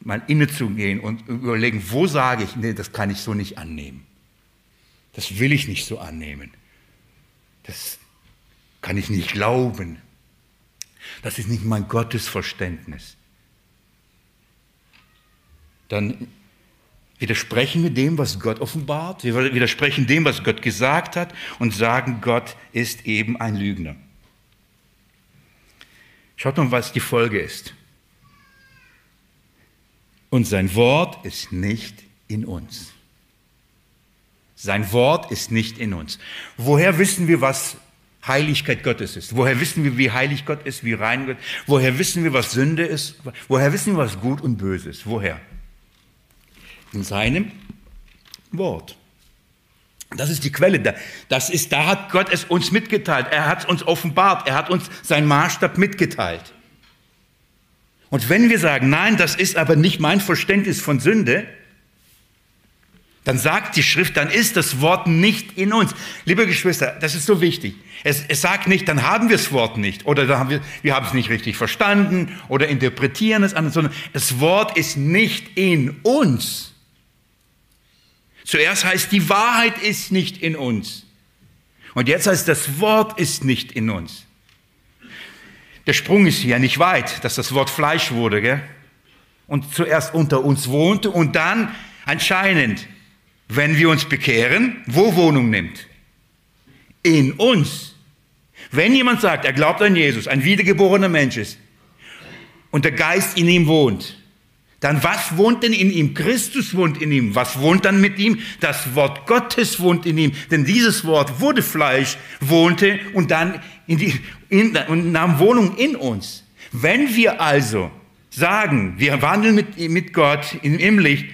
mal innezugehen und überlegen, wo sage ich, nee, das kann ich so nicht annehmen. Das will ich nicht so annehmen. Das kann ich nicht glauben. Das ist nicht mein Gottesverständnis. Dann widersprechen wir dem, was Gott offenbart. Wir widersprechen dem, was Gott gesagt hat und sagen, Gott ist eben ein Lügner. Schaut mal, was die Folge ist und sein Wort ist nicht in uns. Sein Wort ist nicht in uns. Woher wissen wir, was Heiligkeit Gottes ist? Woher wissen wir, wie heilig Gott ist, wie rein Gott? Woher wissen wir, was Sünde ist? Woher wissen wir, was gut und böse ist? Woher? In seinem Wort. Das ist die Quelle. Das ist, da hat Gott es uns mitgeteilt. Er hat es uns offenbart. Er hat uns seinen Maßstab mitgeteilt. Und wenn wir sagen, nein, das ist aber nicht mein Verständnis von Sünde, dann sagt die Schrift, dann ist das Wort nicht in uns. Liebe Geschwister, das ist so wichtig. Es, es sagt nicht, dann haben wir das Wort nicht oder haben wir, wir haben es nicht richtig verstanden oder interpretieren es anders, sondern das Wort ist nicht in uns. Zuerst heißt, die Wahrheit ist nicht in uns. Und jetzt heißt, das Wort ist nicht in uns. Der Sprung ist hier nicht weit, dass das Wort Fleisch wurde, gell? Und zuerst unter uns wohnte und dann anscheinend, wenn wir uns bekehren, wo Wohnung nimmt? In uns. Wenn jemand sagt, er glaubt an Jesus, ein wiedergeborener Mensch ist und der Geist in ihm wohnt, dann was wohnt denn in ihm? Christus wohnt in ihm. Was wohnt dann mit ihm? Das Wort Gottes wohnt in ihm. Denn dieses Wort wurde Fleisch, wohnte und dann in die, in, und nahm Wohnung in uns. Wenn wir also sagen, wir wandeln mit, mit Gott im Licht,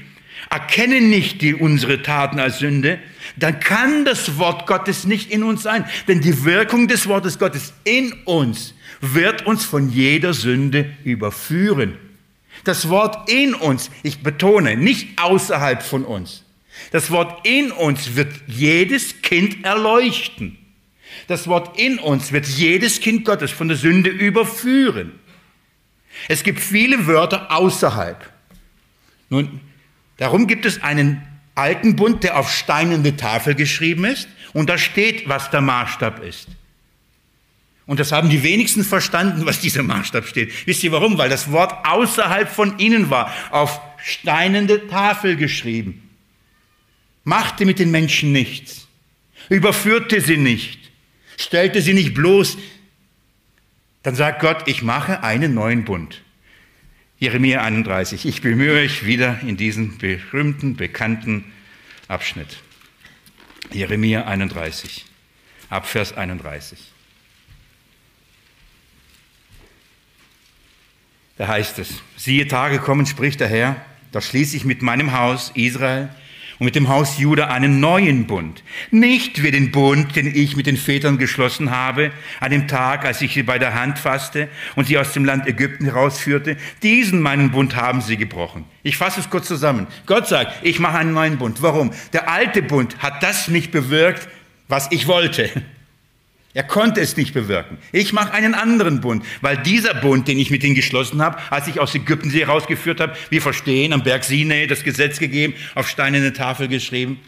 erkennen nicht die, unsere Taten als Sünde, dann kann das Wort Gottes nicht in uns sein. Denn die Wirkung des Wortes Gottes in uns wird uns von jeder Sünde überführen. Das Wort in uns, ich betone, nicht außerhalb von uns. Das Wort in uns wird jedes Kind erleuchten. Das Wort in uns wird jedes Kind Gottes von der Sünde überführen. Es gibt viele Wörter außerhalb. Nun, darum gibt es einen alten Bund, der auf steinende Tafel geschrieben ist und da steht, was der Maßstab ist. Und das haben die wenigsten verstanden, was dieser Maßstab steht. Wisst ihr warum? Weil das Wort außerhalb von ihnen war, auf steinende Tafel geschrieben. Machte mit den Menschen nichts, überführte sie nicht, stellte sie nicht bloß. Dann sagt Gott, ich mache einen neuen Bund. Jeremia 31. Ich bemühe mich wieder in diesen berühmten, bekannten Abschnitt. Jeremia 31, Abvers 31. Da heißt es, siehe Tage kommen, spricht der Herr, da schließe ich mit meinem Haus Israel und mit dem Haus Juda einen neuen Bund. Nicht wie den Bund, den ich mit den Vätern geschlossen habe, an dem Tag, als ich sie bei der Hand fasste und sie aus dem Land Ägypten herausführte. Diesen meinen Bund haben sie gebrochen. Ich fasse es kurz zusammen. Gott sagt, ich mache einen neuen Bund. Warum? Der alte Bund hat das nicht bewirkt, was ich wollte. Er konnte es nicht bewirken. Ich mache einen anderen Bund, weil dieser Bund, den ich mit ihnen geschlossen habe, als ich aus Ägypten sie herausgeführt habe, wir verstehen, am Berg Sinai das Gesetz gegeben, auf steinerne Tafel geschrieben.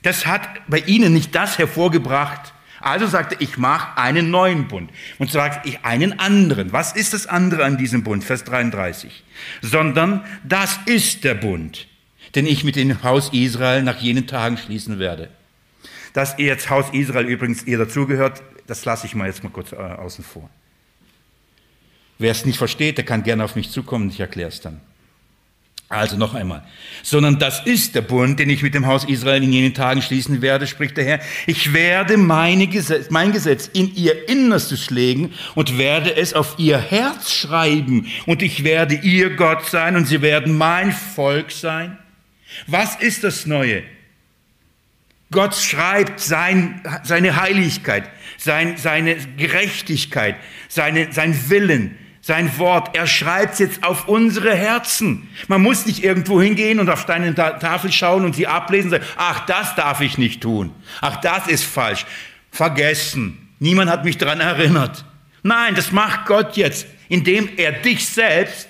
Das hat bei ihnen nicht das hervorgebracht. Also sagte, ich mache einen neuen Bund. Und sagte ich einen anderen. Was ist das andere an diesem Bund? Vers 33. Sondern das ist der Bund, den ich mit dem Haus Israel nach jenen Tagen schließen werde. Dass ihr jetzt Haus Israel übrigens ihr dazugehört, das lasse ich mal jetzt mal kurz äh, außen vor. Wer es nicht versteht, der kann gerne auf mich zukommen, ich erkläre es dann. Also noch einmal. Sondern das ist der Bund, den ich mit dem Haus Israel in jenen Tagen schließen werde, spricht der Herr. Ich werde meine Gesetz, mein Gesetz in ihr Innerstes legen und werde es auf ihr Herz schreiben. Und ich werde ihr Gott sein und sie werden mein Volk sein. Was ist das Neue? Gott schreibt sein, seine Heiligkeit, sein, seine Gerechtigkeit, seine, sein Willen, sein Wort. Er schreibt es jetzt auf unsere Herzen. Man muss nicht irgendwo hingehen und auf deine Tafel schauen und sie ablesen und sagen, ach, das darf ich nicht tun. Ach, das ist falsch. Vergessen. Niemand hat mich daran erinnert. Nein, das macht Gott jetzt, indem er dich selbst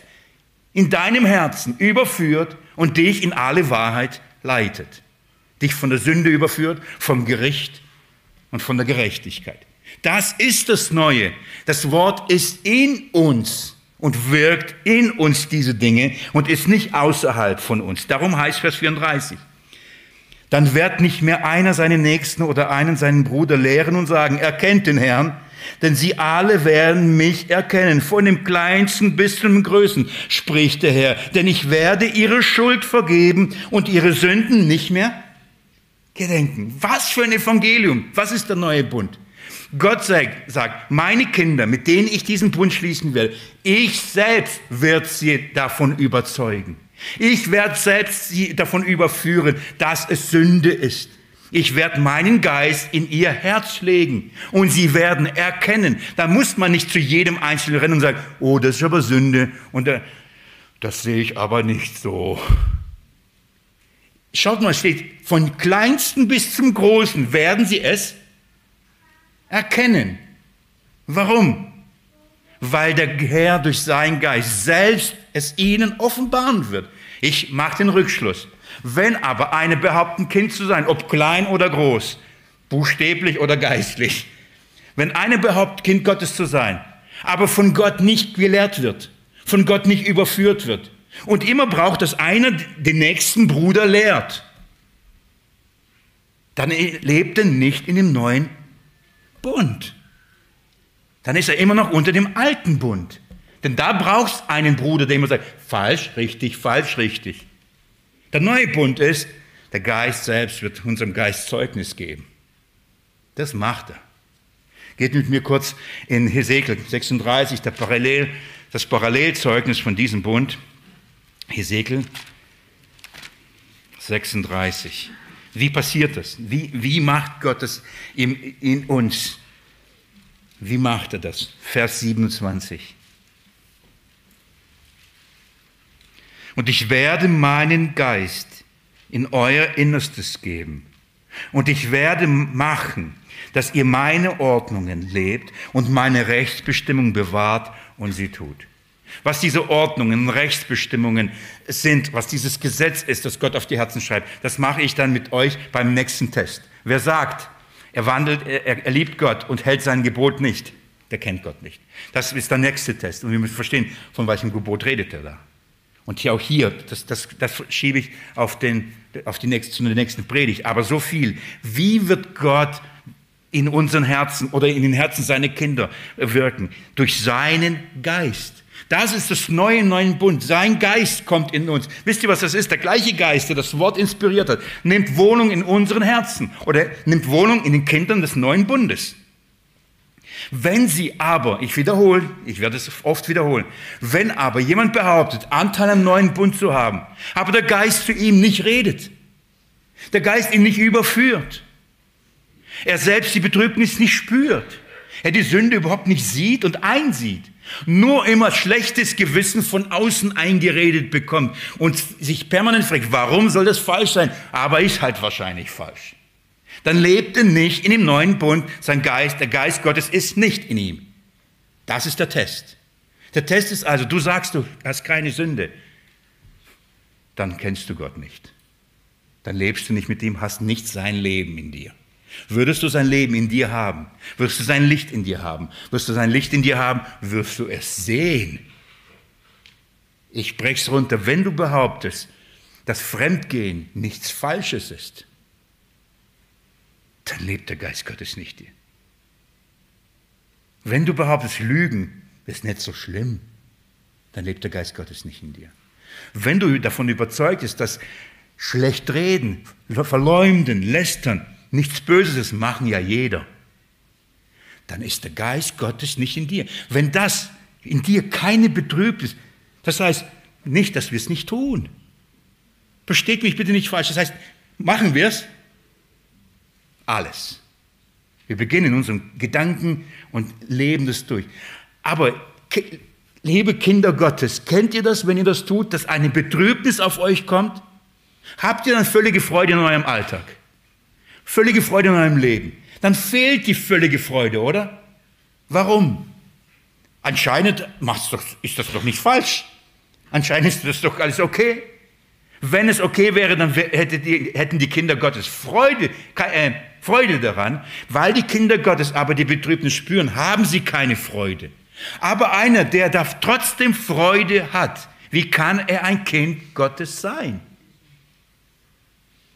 in deinem Herzen überführt und dich in alle Wahrheit leitet dich von der Sünde überführt, vom Gericht und von der Gerechtigkeit. Das ist das Neue. Das Wort ist in uns und wirkt in uns diese Dinge und ist nicht außerhalb von uns. Darum heißt Vers 34. Dann wird nicht mehr einer seinen Nächsten oder einen seinen Bruder lehren und sagen, erkennt den Herrn, denn sie alle werden mich erkennen, von dem kleinsten bis zum größten, spricht der Herr, denn ich werde ihre Schuld vergeben und ihre Sünden nicht mehr gedenken. Was für ein Evangelium. Was ist der neue Bund? Gott sagt, meine Kinder, mit denen ich diesen Bund schließen will, ich selbst werde sie davon überzeugen. Ich werde selbst sie davon überführen, dass es Sünde ist. Ich werde meinen Geist in ihr Herz legen und sie werden erkennen. Da muss man nicht zu jedem Einzelnen rennen und sagen, oh, das ist aber Sünde und äh, das sehe ich aber nicht so. Schaut mal, steht, von kleinsten bis zum großen werden sie es erkennen. Warum? Weil der Herr durch seinen Geist selbst es ihnen offenbaren wird. Ich mache den Rückschluss. Wenn aber eine behaupten, Kind zu sein, ob klein oder groß, buchstäblich oder geistlich, wenn eine behauptet, Kind Gottes zu sein, aber von Gott nicht gelehrt wird, von Gott nicht überführt wird, und immer braucht, dass einer den nächsten Bruder lehrt. Dann lebt er nicht in dem neuen Bund. Dann ist er immer noch unter dem alten Bund. Denn da brauchst einen Bruder, der immer sagt, falsch, richtig, falsch, richtig. Der neue Bund ist, der Geist selbst wird unserem Geist Zeugnis geben. Das macht er. Geht mit mir kurz in Hesekiel 36, der Parallel, das Parallelzeugnis von diesem Bund. Hesekiel 36. Wie passiert das? Wie, wie macht Gott das in, in uns? Wie macht er das? Vers 27. Und ich werde meinen Geist in euer Innerstes geben. Und ich werde machen, dass ihr meine Ordnungen lebt und meine Rechtsbestimmung bewahrt und sie tut was diese Ordnungen, Rechtsbestimmungen sind, was dieses Gesetz ist, das Gott auf die Herzen schreibt, das mache ich dann mit euch beim nächsten Test. Wer sagt, er wandelt, er, er liebt Gott und hält sein Gebot nicht, der kennt Gott nicht. Das ist der nächste Test. Und wir müssen verstehen, von welchem Gebot redet er da. Und hier auch hier, das, das, das schiebe ich auf, den, auf die nächste, zu der nächsten Predigt. Aber so viel. Wie wird Gott in unseren Herzen oder in den Herzen seiner Kinder wirken? Durch seinen Geist. Das ist das neue, neuen Bund. Sein Geist kommt in uns. Wisst ihr, was das ist? Der gleiche Geist, der das Wort inspiriert hat, nimmt Wohnung in unseren Herzen oder nimmt Wohnung in den Kindern des neuen Bundes. Wenn sie aber, ich wiederhole, ich werde es oft wiederholen, wenn aber jemand behauptet, Anteil am neuen Bund zu haben, aber der Geist zu ihm nicht redet, der Geist ihn nicht überführt, er selbst die Betrübnis nicht spürt, er die Sünde überhaupt nicht sieht und einsieht, nur immer schlechtes Gewissen von außen eingeredet bekommt und sich permanent fragt, warum soll das falsch sein? Aber ist halt wahrscheinlich falsch. Dann lebt er nicht in dem neuen Bund, sein Geist, der Geist Gottes ist nicht in ihm. Das ist der Test. Der Test ist also, du sagst, du hast keine Sünde, dann kennst du Gott nicht. Dann lebst du nicht mit ihm, hast nicht sein Leben in dir. Würdest du sein Leben in dir haben, wirst du sein Licht in dir haben, wirst du sein Licht in dir haben, wirst du es sehen. Ich spreche es runter, wenn du behauptest, dass Fremdgehen nichts Falsches ist, dann lebt der Geist Gottes nicht dir. Wenn du behauptest, Lügen ist nicht so schlimm, dann lebt der Geist Gottes nicht in dir. Wenn du davon überzeugt bist, dass schlecht reden, verleumden, lästern nichts Böses ist, machen ja jeder, dann ist der Geist Gottes nicht in dir. Wenn das in dir keine Betrübnis, das heißt nicht, dass wir es nicht tun. Versteht mich bitte nicht falsch. Das heißt, machen wir es? Alles. Wir beginnen in unserem Gedanken und leben das durch. Aber liebe Kinder Gottes, kennt ihr das, wenn ihr das tut, dass eine Betrübnis auf euch kommt? Habt ihr dann völlige Freude in eurem Alltag? Völlige Freude in eurem Leben. Dann fehlt die völlige Freude, oder? Warum? Anscheinend ist das doch nicht falsch. Anscheinend ist das doch alles okay. Wenn es okay wäre, dann hätten die Kinder Gottes Freude, äh, Freude daran. Weil die Kinder Gottes aber die Betrübnis spüren, haben sie keine Freude. Aber einer, der da trotzdem Freude hat, wie kann er ein Kind Gottes sein?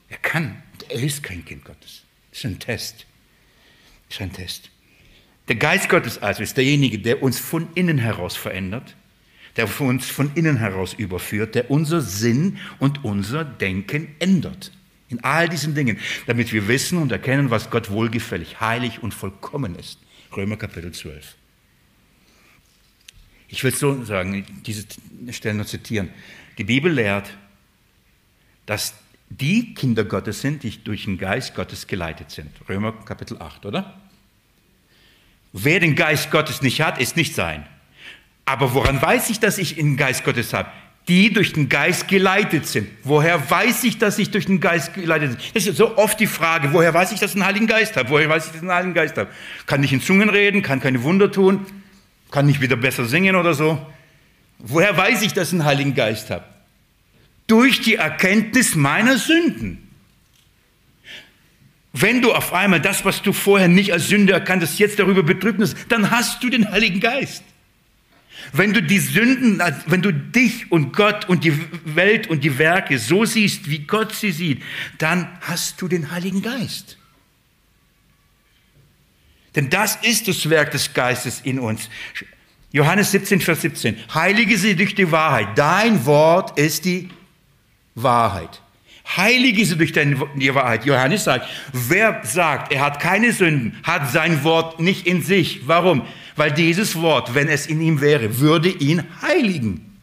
Er kann, er ist kein Kind Gottes. Das ist ein Test. Das ist ein Test. Der Geist Gottes also ist derjenige, der uns von innen heraus verändert, der uns von innen heraus überführt, der unser Sinn und unser Denken ändert. In all diesen Dingen, damit wir wissen und erkennen, was Gott wohlgefällig, heilig und vollkommen ist. Römer Kapitel 12. Ich will so sagen, diese Stelle nur zitieren. Die Bibel lehrt, dass die Kinder Gottes sind, die durch den Geist Gottes geleitet sind. Römer Kapitel 8, oder? Wer den Geist Gottes nicht hat, ist nicht sein. Aber woran weiß ich, dass ich den Geist Gottes habe? Die durch den Geist geleitet sind. Woher weiß ich, dass ich durch den Geist geleitet bin? Das ist so oft die Frage, woher weiß ich, dass ich einen Heiligen Geist habe? Woher weiß ich, dass ich einen Heiligen Geist habe? Kann ich in Zungen reden, kann keine Wunder tun, kann ich wieder besser singen oder so? Woher weiß ich, dass ich einen Heiligen Geist habe? Durch die Erkenntnis meiner Sünden. Wenn du auf einmal das, was du vorher nicht als Sünde erkanntest, jetzt darüber betrübt bist, dann hast du den Heiligen Geist. Wenn du die Sünden, wenn du dich und Gott und die Welt und die Werke so siehst, wie Gott sie sieht, dann hast du den Heiligen Geist. Denn das ist das Werk des Geistes in uns. Johannes 17, Vers 17. Heilige sie durch die Wahrheit. Dein Wort ist die Wahrheit. Heilige sie durch die Wahrheit. Johannes sagt, wer sagt, er hat keine Sünden, hat sein Wort nicht in sich. Warum? Weil dieses Wort, wenn es in ihm wäre, würde ihn heiligen.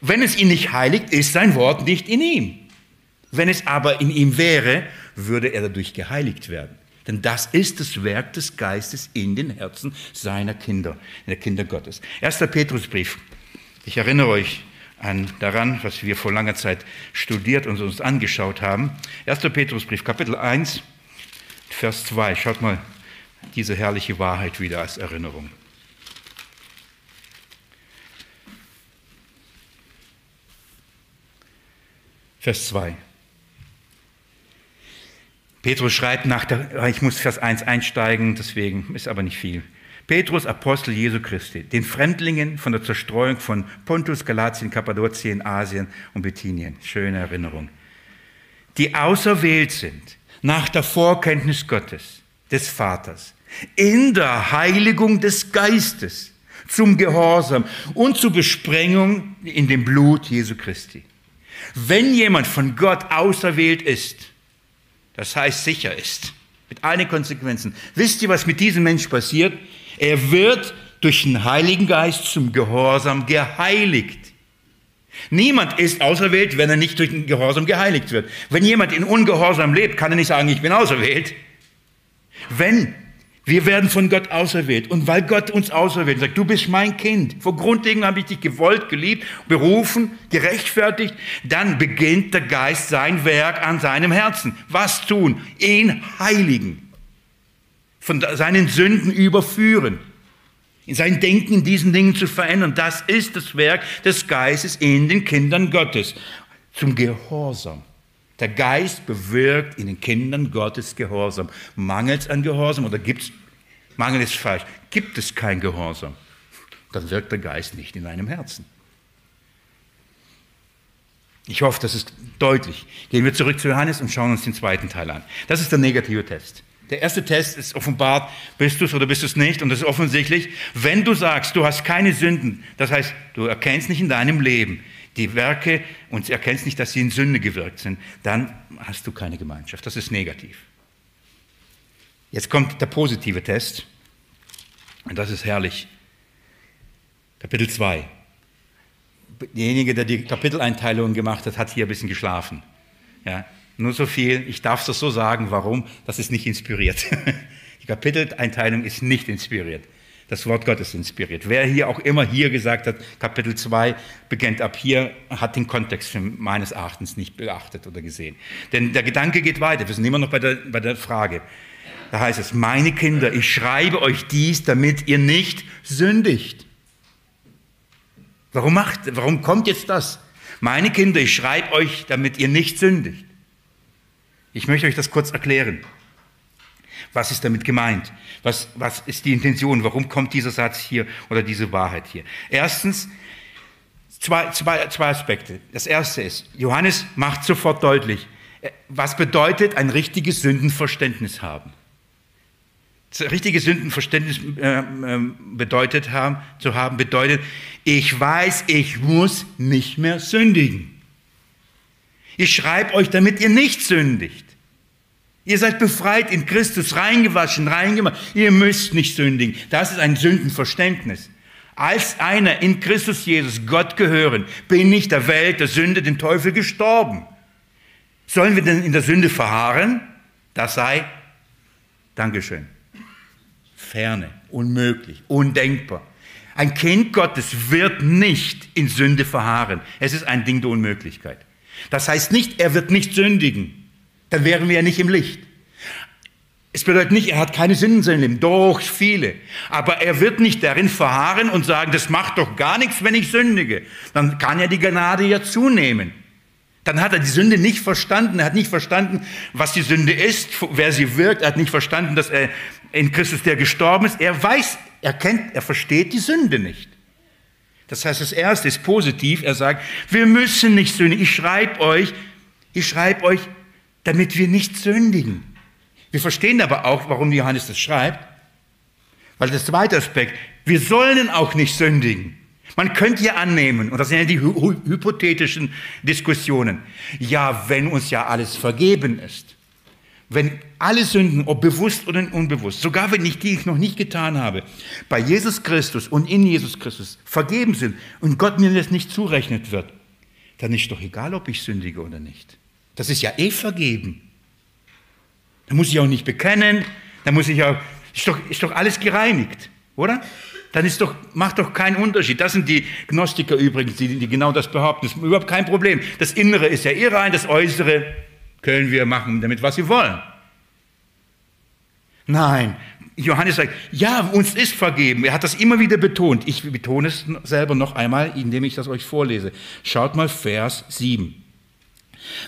Wenn es ihn nicht heiligt, ist sein Wort nicht in ihm. Wenn es aber in ihm wäre, würde er dadurch geheiligt werden. Denn das ist das Werk des Geistes in den Herzen seiner Kinder, der Kinder Gottes. Erster Petrusbrief. Ich erinnere euch, an, daran, was wir vor langer Zeit studiert und uns angeschaut haben. 1. Petrusbrief, Kapitel 1, Vers 2. Schaut mal diese herrliche Wahrheit wieder als Erinnerung. Vers 2. Petrus schreibt nach der, ich muss Vers 1 einsteigen, deswegen ist aber nicht viel. Petrus, Apostel Jesu Christi, den Fremdlingen von der Zerstreuung von Pontus, Galatien, Kappadokien, Asien und Bithynien. Schöne Erinnerung. Die auserwählt sind nach der Vorkenntnis Gottes, des Vaters, in der Heiligung des Geistes, zum Gehorsam und zur Besprengung in dem Blut Jesu Christi. Wenn jemand von Gott auserwählt ist, das heißt sicher ist, Mit allen Konsequenzen. Wisst ihr, was mit diesem Mensch passiert? Er wird durch den Heiligen Geist zum Gehorsam geheiligt. Niemand ist auserwählt, wenn er nicht durch den Gehorsam geheiligt wird. Wenn jemand in Ungehorsam lebt, kann er nicht sagen, ich bin auserwählt. Wenn wir werden von Gott auserwählt. Und weil Gott uns auserwählt, sagt, du bist mein Kind. Vor Grundlegend habe ich dich gewollt, geliebt, berufen, gerechtfertigt. Dann beginnt der Geist sein Werk an seinem Herzen. Was tun? Ihn heiligen. Von seinen Sünden überführen in sein Denken in diesen Dingen zu verändern. Das ist das Werk des Geistes in den Kindern Gottes. Zum Gehorsam. Der Geist bewirkt in den Kindern Gottes Gehorsam. Mangelt es an Gehorsam oder gibt es, Mangel ist falsch, gibt es kein Gehorsam, dann wirkt der Geist nicht in deinem Herzen. Ich hoffe, das ist deutlich. Gehen wir zurück zu Johannes und schauen uns den zweiten Teil an. Das ist der negative Test. Der erste Test ist offenbart, bist du es oder bist du es nicht. Und das ist offensichtlich, wenn du sagst, du hast keine Sünden, das heißt, du erkennst nicht in deinem Leben die Werke und erkennst nicht, dass sie in Sünde gewirkt sind, dann hast du keine Gemeinschaft. Das ist negativ. Jetzt kommt der positive Test. Und das ist herrlich. Kapitel 2. Derjenige, der die Kapiteleinteilung gemacht hat, hat hier ein bisschen geschlafen. Ja, nur so viel, ich darf es so sagen, warum? Das ist nicht inspiriert. (laughs) Die Kapiteleinteilung ist nicht inspiriert. Das Wort Gottes inspiriert. Wer hier auch immer hier gesagt hat, Kapitel 2 beginnt ab hier, hat den Kontext meines Erachtens nicht beachtet oder gesehen. Denn der Gedanke geht weiter. Wir sind immer noch bei der, bei der Frage. Da heißt es, meine Kinder, ich schreibe euch dies, damit ihr nicht sündigt. Warum macht, warum kommt jetzt das? Meine Kinder, ich schreibe euch, damit ihr nicht sündigt. Ich möchte euch das kurz erklären. Was ist damit gemeint? Was, was ist die Intention? Warum kommt dieser Satz hier oder diese Wahrheit hier? Erstens, zwei, zwei, zwei Aspekte. Das erste ist, Johannes macht sofort deutlich, äh, was bedeutet ein richtiges Sündenverständnis haben? Das richtige Sündenverständnis äh, äh, bedeutet haben, zu haben bedeutet, ich weiß, ich muss nicht mehr sündigen. Ich schreibe euch, damit ihr nicht sündigt. Ihr seid befreit in Christus, reingewaschen, reingemacht. Ihr müsst nicht sündigen. Das ist ein Sündenverständnis. Als einer in Christus Jesus Gott gehören, bin ich der Welt, der Sünde, dem Teufel gestorben. Sollen wir denn in der Sünde verharren? Das sei, Dankeschön, ferne, unmöglich, undenkbar. Ein Kind Gottes wird nicht in Sünde verharren. Es ist ein Ding der Unmöglichkeit. Das heißt nicht, er wird nicht sündigen. Dann wären wir ja nicht im Licht. Es bedeutet nicht, er hat keine Sünden in Leben, doch viele. Aber er wird nicht darin verharren und sagen, das macht doch gar nichts, wenn ich sündige. Dann kann ja die Gnade ja zunehmen. Dann hat er die Sünde nicht verstanden. Er hat nicht verstanden, was die Sünde ist, wer sie wirkt. Er hat nicht verstanden, dass er in Christus der gestorben ist. Er weiß, er kennt, er versteht die Sünde nicht. Das heißt, das erste ist positiv. Er sagt, wir müssen nicht sündigen. Ich schreibe euch, ich schreibe euch, damit wir nicht sündigen. Wir verstehen aber auch, warum Johannes das schreibt. Weil das zweite Aspekt, wir sollen auch nicht sündigen. Man könnte ja annehmen, und das sind ja die hypothetischen Diskussionen, ja, wenn uns ja alles vergeben ist, wenn alle Sünden, ob bewusst oder unbewusst, sogar wenn ich die ich noch nicht getan habe, bei Jesus Christus und in Jesus Christus vergeben sind und Gott mir das nicht zurechnet wird, dann ist doch egal, ob ich sündige oder nicht. Das ist ja eh vergeben. Da muss ich auch nicht bekennen, da muss ich auch, ist doch, ist doch alles gereinigt, oder? Dann ist doch, macht doch keinen Unterschied. Das sind die Gnostiker übrigens, die, die genau das behaupten. Das ist überhaupt kein Problem. Das Innere ist ja eh rein, das Äußere können wir machen damit, was wir wollen. Nein, Johannes sagt, ja, uns ist vergeben. Er hat das immer wieder betont. Ich betone es selber noch einmal, indem ich das euch vorlese. Schaut mal Vers 7.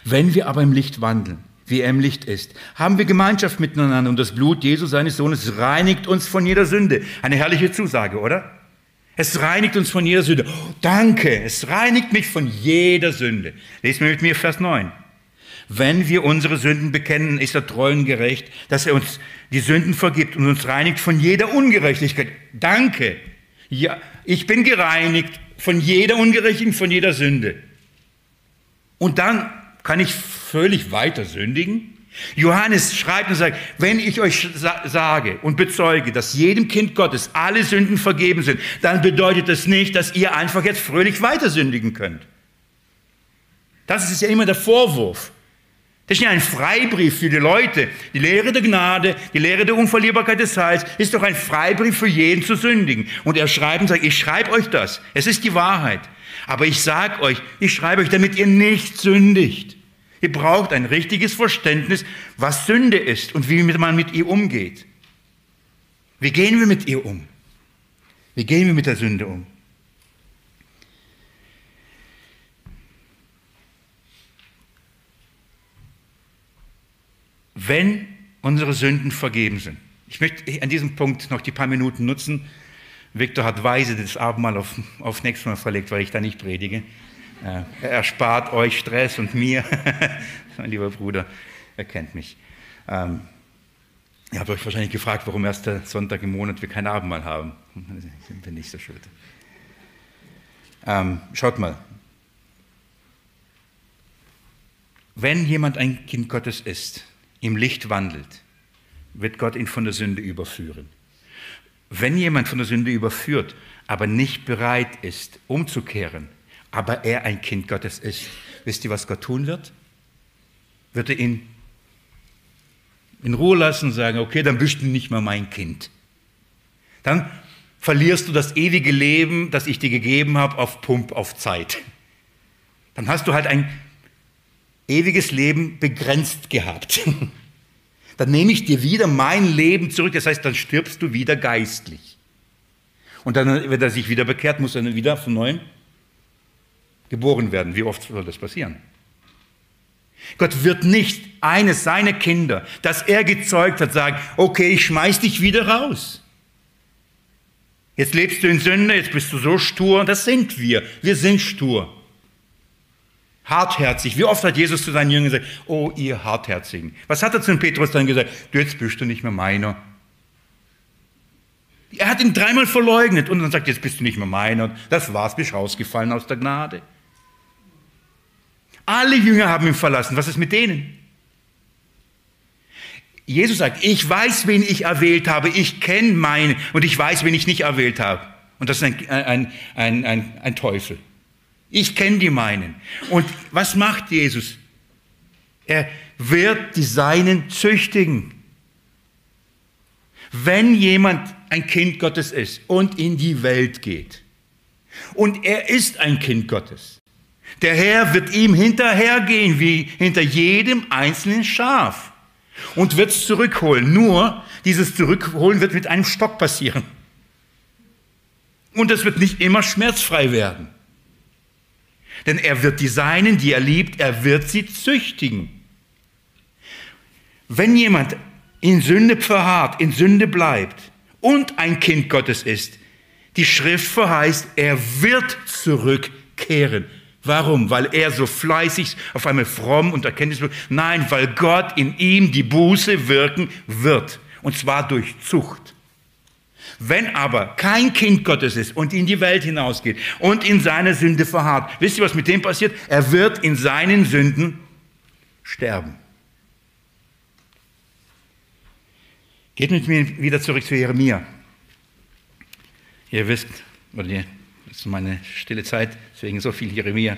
Wenn wir aber im Licht wandeln, wie er im Licht ist, haben wir Gemeinschaft miteinander und das Blut Jesu, seines Sohnes, reinigt uns von jeder Sünde. Eine herrliche Zusage, oder? Es reinigt uns von jeder Sünde. Oh, danke, es reinigt mich von jeder Sünde. Lest mir mit mir Vers 9. Wenn wir unsere Sünden bekennen, ist er treu und gerecht, dass er uns die Sünden vergibt und uns reinigt von jeder Ungerechtigkeit. Danke. Ja, ich bin gereinigt von jeder Ungerechtigkeit, von jeder Sünde. Und dann kann ich völlig weiter sündigen? Johannes schreibt und sagt, wenn ich euch sage und bezeuge, dass jedem Kind Gottes alle Sünden vergeben sind, dann bedeutet das nicht, dass ihr einfach jetzt fröhlich weiter sündigen könnt. Das ist ja immer der Vorwurf. Das ist ja ein Freibrief für die Leute. Die Lehre der Gnade, die Lehre der Unverlierbarkeit des Heils ist doch ein Freibrief für jeden zu sündigen. Und er schreibt und sagt, ich schreibe euch das. Es ist die Wahrheit. Aber ich sage euch, ich schreibe euch, damit ihr nicht sündigt. Ihr braucht ein richtiges Verständnis, was Sünde ist und wie man mit ihr umgeht. Wie gehen wir mit ihr um? Wie gehen wir mit der Sünde um? Wenn unsere Sünden vergeben sind. Ich möchte an diesem Punkt noch die paar Minuten nutzen. Viktor hat weise das Abendmahl auf, auf nächstes Mal verlegt, weil ich da nicht predige. Er erspart euch Stress und mir. (laughs) mein lieber Bruder, er kennt mich. Ähm, ihr habt euch wahrscheinlich gefragt, warum erst der Sonntag im Monat wir kein Abendmahl haben. (laughs) Sind wir nicht so schuld. Ähm, schaut mal. Wenn jemand ein Kind Gottes ist, im Licht wandelt, wird Gott ihn von der Sünde überführen. Wenn jemand von der Sünde überführt, aber nicht bereit ist, umzukehren, aber er ein Kind Gottes ist. Wisst ihr, was Gott tun wird? Wird er ihn in Ruhe lassen und sagen, okay, dann bist du nicht mehr mein Kind. Dann verlierst du das ewige Leben, das ich dir gegeben habe, auf Pump, auf Zeit. Dann hast du halt ein ewiges Leben begrenzt gehabt. (laughs) Dann nehme ich dir wieder mein Leben zurück, das heißt, dann stirbst du wieder geistlich. Und dann, wenn er sich wieder bekehrt, muss er wieder von neuem geboren werden. Wie oft soll das passieren? Gott wird nicht eines seiner Kinder, das er gezeugt hat, sagen, okay, ich schmeiß dich wieder raus. Jetzt lebst du in Sünde, jetzt bist du so stur. Das sind wir. Wir sind stur. Hartherzig. Wie oft hat Jesus zu seinen Jüngern gesagt, oh ihr Hartherzigen. Was hat er zu Petrus dann gesagt? Du, jetzt bist du nicht mehr meiner. Er hat ihn dreimal verleugnet und dann sagt, jetzt bist du nicht mehr meiner. Das war's, bist rausgefallen aus der Gnade. Alle Jünger haben ihn verlassen. Was ist mit denen? Jesus sagt, ich weiß, wen ich erwählt habe, ich kenne meine und ich weiß, wen ich nicht erwählt habe. Und das ist ein, ein, ein, ein, ein Teufel. Ich kenne die meinen. Und was macht Jesus? Er wird die Seinen züchtigen. Wenn jemand ein Kind Gottes ist und in die Welt geht, und er ist ein Kind Gottes, der Herr wird ihm hinterhergehen wie hinter jedem einzelnen Schaf und wird es zurückholen. Nur dieses Zurückholen wird mit einem Stock passieren. Und es wird nicht immer schmerzfrei werden. Denn er wird die Seinen, die er liebt, er wird sie züchtigen. Wenn jemand in Sünde verharrt, in Sünde bleibt und ein Kind Gottes ist, die Schrift verheißt, er wird zurückkehren. Warum? Weil er so fleißig, auf einmal fromm und erkenntnisvoll. Nein, weil Gott in ihm die Buße wirken wird. Und zwar durch Zucht. Wenn aber kein Kind Gottes ist und in die Welt hinausgeht und in seiner Sünde verharrt, wisst ihr, was mit dem passiert? Er wird in seinen Sünden sterben. Geht mit mir wieder zurück zu Jeremia. Ihr wisst, das ist meine stille Zeit, deswegen so viel Jeremia.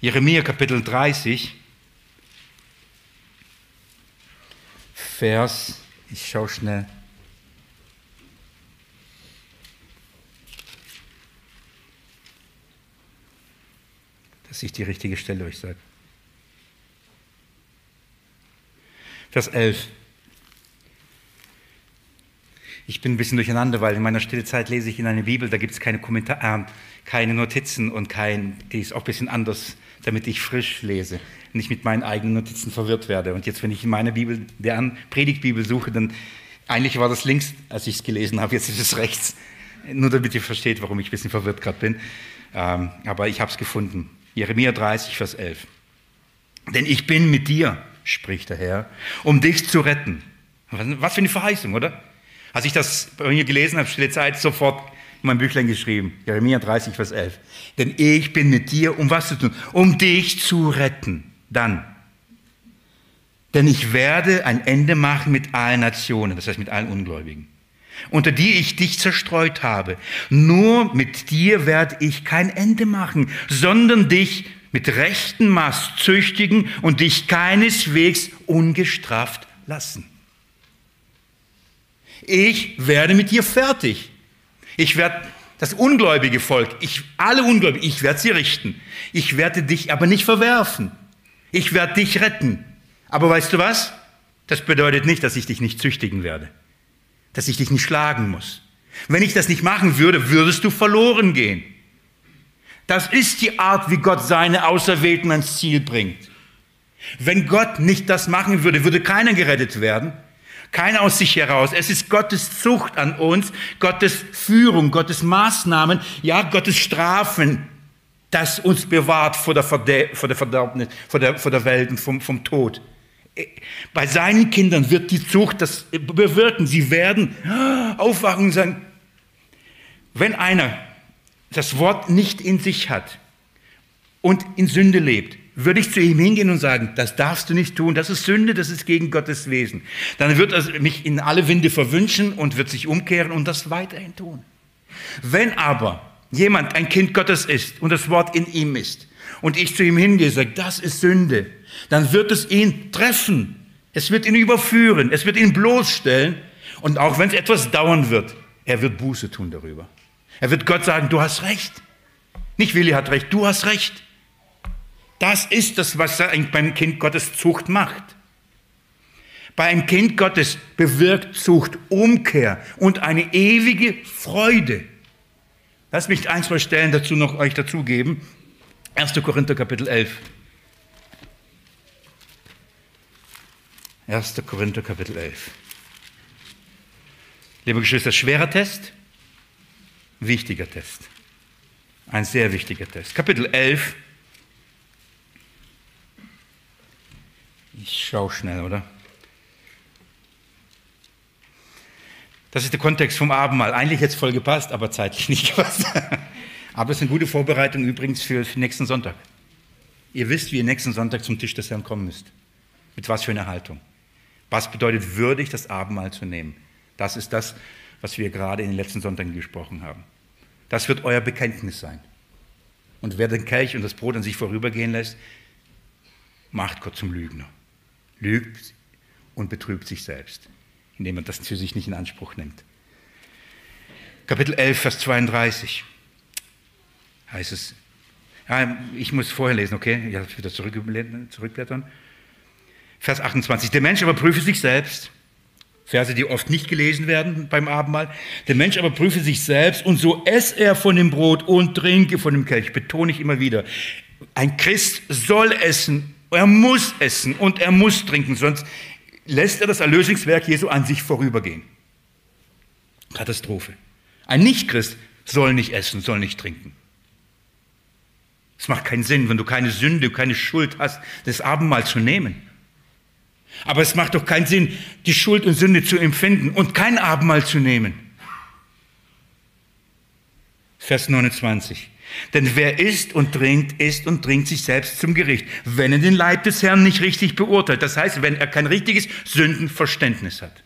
Jeremia Kapitel 30, Vers, ich schaue schnell. Dass ich die richtige Stelle euch sage. Vers 11. Ich bin ein bisschen durcheinander, weil in meiner stille Zeit lese ich in einer Bibel, da gibt es keine Kommentare, äh, keine Notizen und kein, die ist auch ein bisschen anders, damit ich frisch lese, nicht mit meinen eigenen Notizen verwirrt werde. Und jetzt, wenn ich in meiner Bibel, der Predigtbibel suche, dann eigentlich war das links, als ich es gelesen habe, jetzt ist es rechts. Nur damit ihr versteht, warum ich ein bisschen verwirrt gerade bin. Ähm, aber ich habe es gefunden. Jeremia 30, Vers 11. Denn ich bin mit dir, spricht der Herr, um dich zu retten. Was für eine Verheißung, oder? Als ich das bei mir gelesen habe, stille Zeit, sofort in meinem Büchlein geschrieben, Jeremia 30, Vers 11. Denn ich bin mit dir, um was zu tun? Um dich zu retten. Dann. Denn ich werde ein Ende machen mit allen Nationen, das heißt mit allen Ungläubigen, unter die ich dich zerstreut habe. Nur mit dir werde ich kein Ende machen, sondern dich mit rechtem Maß züchtigen und dich keineswegs ungestraft lassen. Ich werde mit dir fertig. Ich werde das ungläubige Volk, ich, alle Ungläubigen, ich werde sie richten. Ich werde dich aber nicht verwerfen. Ich werde dich retten. Aber weißt du was? Das bedeutet nicht, dass ich dich nicht züchtigen werde. Dass ich dich nicht schlagen muss. Wenn ich das nicht machen würde, würdest du verloren gehen. Das ist die Art, wie Gott seine Auserwählten ans Ziel bringt. Wenn Gott nicht das machen würde, würde keiner gerettet werden. Keiner aus sich heraus. Es ist Gottes Zucht an uns, Gottes Führung, Gottes Maßnahmen, ja, Gottes Strafen, das uns bewahrt vor der, Verde vor der Verderbnis, vor der, vor der Welt und vom, vom Tod. Bei seinen Kindern wird die Zucht das bewirken. Sie werden aufwachen und sagen, wenn einer das Wort nicht in sich hat und in Sünde lebt, würde ich zu ihm hingehen und sagen, das darfst du nicht tun, das ist Sünde, das ist gegen Gottes Wesen. Dann wird er mich in alle Winde verwünschen und wird sich umkehren und das weiterhin tun. Wenn aber jemand ein Kind Gottes ist und das Wort in ihm ist und ich zu ihm hingehe und sage, das ist Sünde, dann wird es ihn treffen. Es wird ihn überführen, es wird ihn bloßstellen und auch wenn es etwas dauern wird, er wird Buße tun darüber. Er wird Gott sagen, du hast recht. Nicht Willi hat recht, du hast recht. Das ist das, was beim Kind Gottes Zucht macht. Bei einem Kind Gottes bewirkt Zucht Umkehr und eine ewige Freude. Lass mich ein, zwei Stellen dazu noch euch dazugeben. 1. Korinther Kapitel 11. 1. Korinther Kapitel 11. Liebe Geschwister, schwerer Test, wichtiger Test. Ein sehr wichtiger Test. Kapitel 11. Ich schaue schnell, oder? Das ist der Kontext vom Abendmahl. Eigentlich es voll gepasst, aber zeitlich (laughs) nicht gepasst. aber es ist eine gute Vorbereitung übrigens für, für nächsten Sonntag. Ihr wisst, wie ihr nächsten Sonntag zum Tisch des Herrn kommen müsst. Mit was für einer Haltung. Was bedeutet würdig, das Abendmahl zu nehmen? Das ist das, was wir gerade in den letzten Sonntagen gesprochen haben. Das wird euer Bekenntnis sein. Und wer den Kelch und das Brot an sich vorübergehen lässt, macht Gott zum Lügner. Lügt und betrügt sich selbst indem man das für sich nicht in Anspruch nimmt. Kapitel 11, Vers 32 heißt es, ja, ich muss vorher lesen, okay? Ich habe wieder zurückblättern. Vers 28. Der Mensch aber prüfe sich selbst. Verse, die oft nicht gelesen werden beim Abendmahl. Der Mensch aber prüfe sich selbst und so esse er von dem Brot und trinke von dem Kelch. Betone ich immer wieder. Ein Christ soll essen, er muss essen und er muss trinken, sonst lässt er das Erlösungswerk Jesu an sich vorübergehen. Katastrophe. Ein Nichtchrist soll nicht essen, soll nicht trinken. Es macht keinen Sinn, wenn du keine Sünde, keine Schuld hast, das Abendmahl zu nehmen. Aber es macht doch keinen Sinn, die Schuld und Sünde zu empfinden und kein Abendmahl zu nehmen. Vers 29. Denn wer isst und trinkt, isst und trinkt sich selbst zum Gericht, wenn er den Leib des Herrn nicht richtig beurteilt. Das heißt, wenn er kein richtiges Sündenverständnis hat.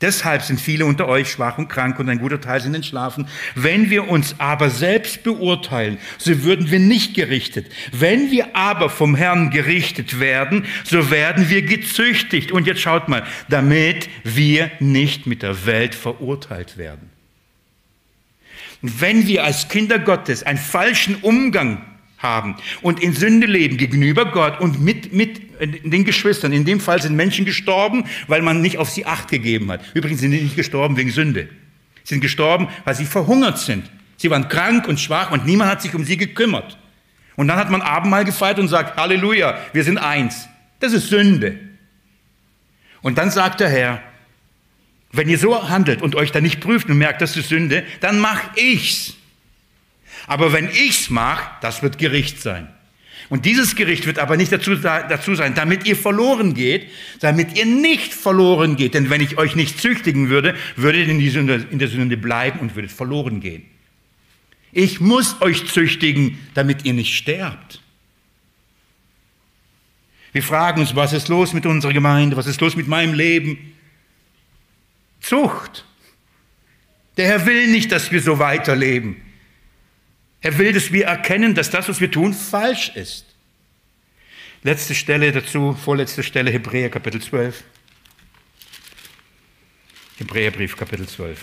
Deshalb sind viele unter euch schwach und krank und ein guter Teil sind entschlafen. Wenn wir uns aber selbst beurteilen, so würden wir nicht gerichtet. Wenn wir aber vom Herrn gerichtet werden, so werden wir gezüchtigt. Und jetzt schaut mal, damit wir nicht mit der Welt verurteilt werden. Wenn wir als Kinder Gottes einen falschen Umgang haben und in Sünde leben gegenüber Gott und mit, mit den Geschwistern, in dem Fall sind Menschen gestorben, weil man nicht auf sie Acht gegeben hat. Übrigens sind sie nicht gestorben wegen Sünde. Sie sind gestorben, weil sie verhungert sind. Sie waren krank und schwach und niemand hat sich um sie gekümmert. Und dann hat man Abendmahl gefeiert und sagt, Halleluja, wir sind eins. Das ist Sünde. Und dann sagt der Herr, wenn ihr so handelt und euch da nicht prüft und merkt, das ist Sünde, dann mach ich's. Aber wenn ich's mach, das wird Gericht sein. Und dieses Gericht wird aber nicht dazu, dazu sein, damit ihr verloren geht, damit ihr nicht verloren geht. Denn wenn ich euch nicht züchtigen würde, würdet ihr in, die Sünde, in der Sünde bleiben und würdet verloren gehen. Ich muss euch züchtigen, damit ihr nicht sterbt. Wir fragen uns, was ist los mit unserer Gemeinde? Was ist los mit meinem Leben? Zucht. Der Herr will nicht, dass wir so weiterleben. Er will, dass wir erkennen, dass das, was wir tun, falsch ist. Letzte Stelle dazu, vorletzte Stelle, Hebräer Kapitel 12. Hebräerbrief Kapitel 12.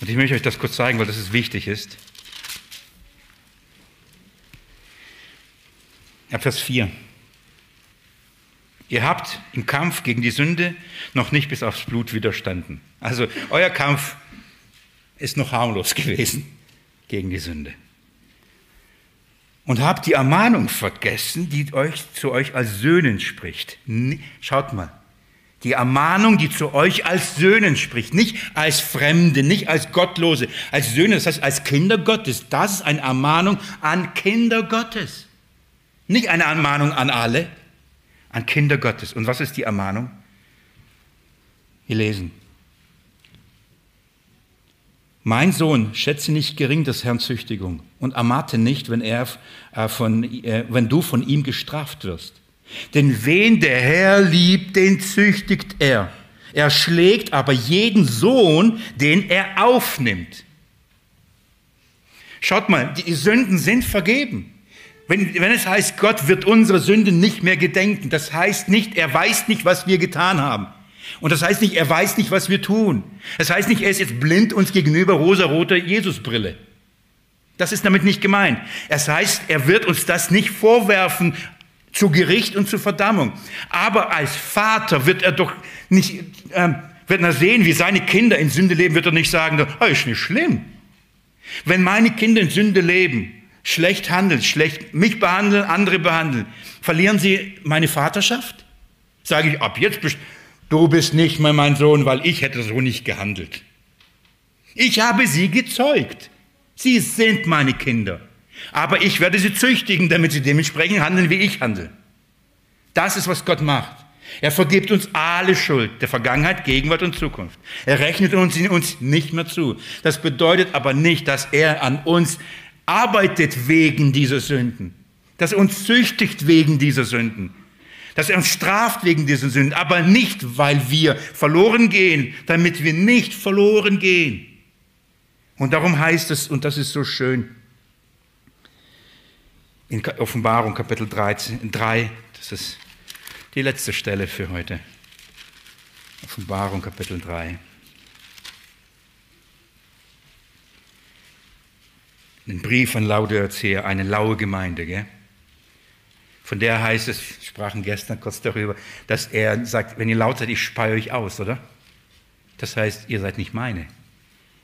Und ich möchte euch das kurz zeigen, weil das ist wichtig ist. Ab Vers 4. Ihr habt im Kampf gegen die Sünde noch nicht bis aufs Blut widerstanden. Also euer Kampf ist noch harmlos (laughs) gewesen gegen die Sünde. Und habt die Ermahnung vergessen, die euch zu euch als Söhnen spricht. Schaut mal, die Ermahnung, die zu euch als Söhnen spricht, nicht als Fremde, nicht als Gottlose, als Söhne, das heißt als Kinder Gottes. Das ist eine Ermahnung an Kinder Gottes. Nicht eine Ermahnung an alle, an Kinder Gottes. Und was ist die Ermahnung? Wir lesen. Mein Sohn, schätze nicht gering des Herrn Züchtigung und ermarte nicht, wenn, er, äh, von, äh, wenn du von ihm gestraft wirst. Denn wen der Herr liebt, den züchtigt er. Er schlägt aber jeden Sohn, den er aufnimmt. Schaut mal, die Sünden sind vergeben. Wenn, wenn es heißt, Gott wird unsere Sünden nicht mehr gedenken, das heißt nicht, er weiß nicht, was wir getan haben. Und das heißt nicht, er weiß nicht, was wir tun. Das heißt nicht, er ist jetzt blind uns gegenüber rosa-rote Jesusbrille. Das ist damit nicht gemeint. Es heißt, er wird uns das nicht vorwerfen zu Gericht und zu Verdammung. Aber als Vater wird er doch nicht, äh, wird er sehen, wie seine Kinder in Sünde leben, wird er nicht sagen, oh, ist nicht schlimm. Wenn meine Kinder in Sünde leben, schlecht handeln, schlecht mich behandeln, andere behandeln, verlieren sie meine Vaterschaft? Sage ich, ab jetzt bist du bist nicht mehr mein Sohn, weil ich hätte so nicht gehandelt. Ich habe sie gezeugt. Sie sind meine Kinder. Aber ich werde sie züchtigen, damit sie dementsprechend handeln, wie ich handle. Das ist, was Gott macht. Er vergibt uns alle Schuld, der Vergangenheit, Gegenwart und Zukunft. Er rechnet uns uns nicht mehr zu. Das bedeutet aber nicht, dass er an uns arbeitet wegen dieser Sünden, dass er uns züchtigt wegen dieser Sünden, dass er uns straft wegen dieser Sünden, aber nicht, weil wir verloren gehen, damit wir nicht verloren gehen. Und darum heißt es, und das ist so schön, in Offenbarung Kapitel 13, 3, das ist die letzte Stelle für heute. Offenbarung Kapitel 3. einen Brief an Laodicea, eine laue Gemeinde. Gell? Von der heißt es, wir sprachen gestern kurz darüber, dass er sagt, wenn ihr laut seid, ich speie euch aus, oder? Das heißt, ihr seid nicht meine.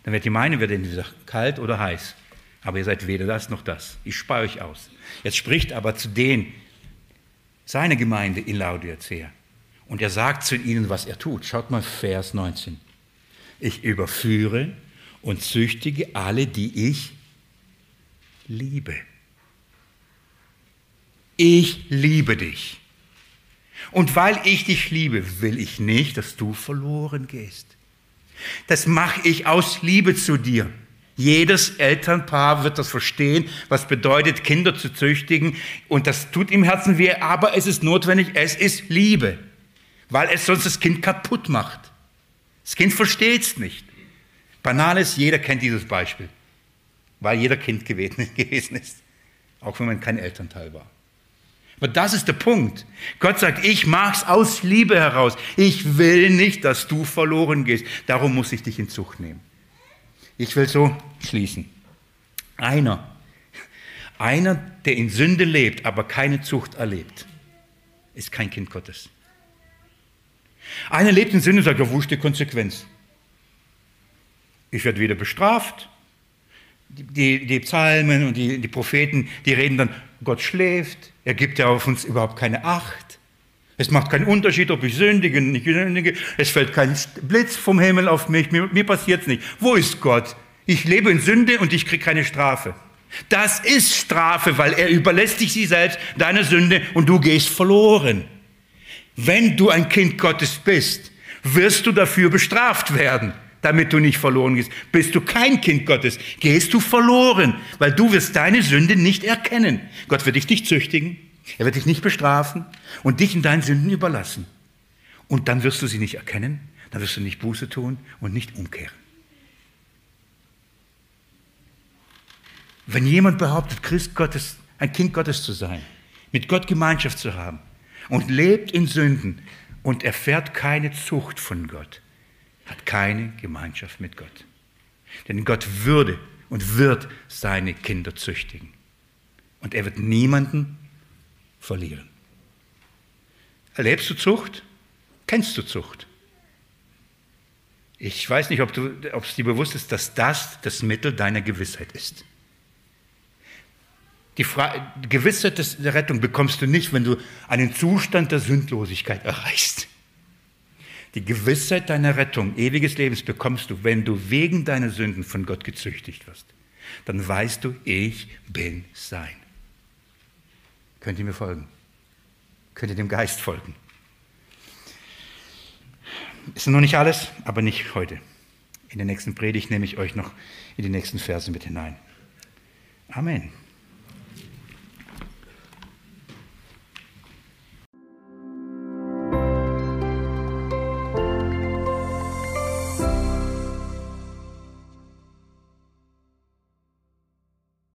Dann wird die meine, wird entweder kalt oder heiß. Aber ihr seid weder das noch das. Ich speie euch aus. Jetzt spricht aber zu denen, seine Gemeinde in Laodicea. Und er sagt zu ihnen, was er tut. Schaut mal Vers 19. Ich überführe und züchtige alle, die ich liebe. Ich liebe dich. Und weil ich dich liebe, will ich nicht, dass du verloren gehst. Das mache ich aus Liebe zu dir. Jedes Elternpaar wird das verstehen, was bedeutet, Kinder zu züchtigen. Und das tut im Herzen weh, aber es ist notwendig, es ist Liebe, weil es sonst das Kind kaputt macht. Das Kind versteht es nicht. Banales, jeder kennt dieses Beispiel weil jeder Kind (laughs) gewesen ist, auch wenn man kein Elternteil war. Aber das ist der Punkt. Gott sagt, ich mach's aus Liebe heraus. Ich will nicht, dass du verloren gehst. Darum muss ich dich in Zucht nehmen. Ich will so schließen. Einer, einer, der in Sünde lebt, aber keine Zucht erlebt, ist kein Kind Gottes. Einer lebt in Sünde und sagt, ja, wo ist die Konsequenz? Ich werde wieder bestraft, die, die Psalmen und die, die Propheten, die reden dann, Gott schläft, er gibt ja auf uns überhaupt keine Acht. Es macht keinen Unterschied, ob ich sündige oder nicht sündige. Es fällt kein Blitz vom Himmel auf mich. Mir, mir passiert es nicht. Wo ist Gott? Ich lebe in Sünde und ich kriege keine Strafe. Das ist Strafe, weil er überlässt dich sie selbst, deine Sünde, und du gehst verloren. Wenn du ein Kind Gottes bist, wirst du dafür bestraft werden, damit du nicht verloren gehst. Bist du kein Kind Gottes, gehst du verloren, weil du wirst deine Sünde nicht erkennen. Gott wird dich nicht züchtigen, er wird dich nicht bestrafen und dich in deinen Sünden überlassen. Und dann wirst du sie nicht erkennen, dann wirst du nicht Buße tun und nicht umkehren. Wenn jemand behauptet, Christ Gottes, ein Kind Gottes zu sein, mit Gott Gemeinschaft zu haben und lebt in Sünden und erfährt keine Zucht von Gott, hat keine Gemeinschaft mit Gott. Denn Gott würde und wird seine Kinder züchtigen. Und er wird niemanden verlieren. Erlebst du Zucht? Kennst du Zucht? Ich weiß nicht, ob, es dir bewusst ist, dass das das Mittel deiner Gewissheit ist. Die, Fra Gewissheit der Rettung bekommst du nicht, wenn du einen Zustand der Sündlosigkeit erreichst. Die Gewissheit deiner Rettung, ewiges Lebens bekommst du, wenn du wegen deiner Sünden von Gott gezüchtigt wirst. Dann weißt du, ich bin sein. Könnt ihr mir folgen? Könnt ihr dem Geist folgen? Ist noch nicht alles, aber nicht heute. In der nächsten Predigt nehme ich euch noch in die nächsten Verse mit hinein. Amen.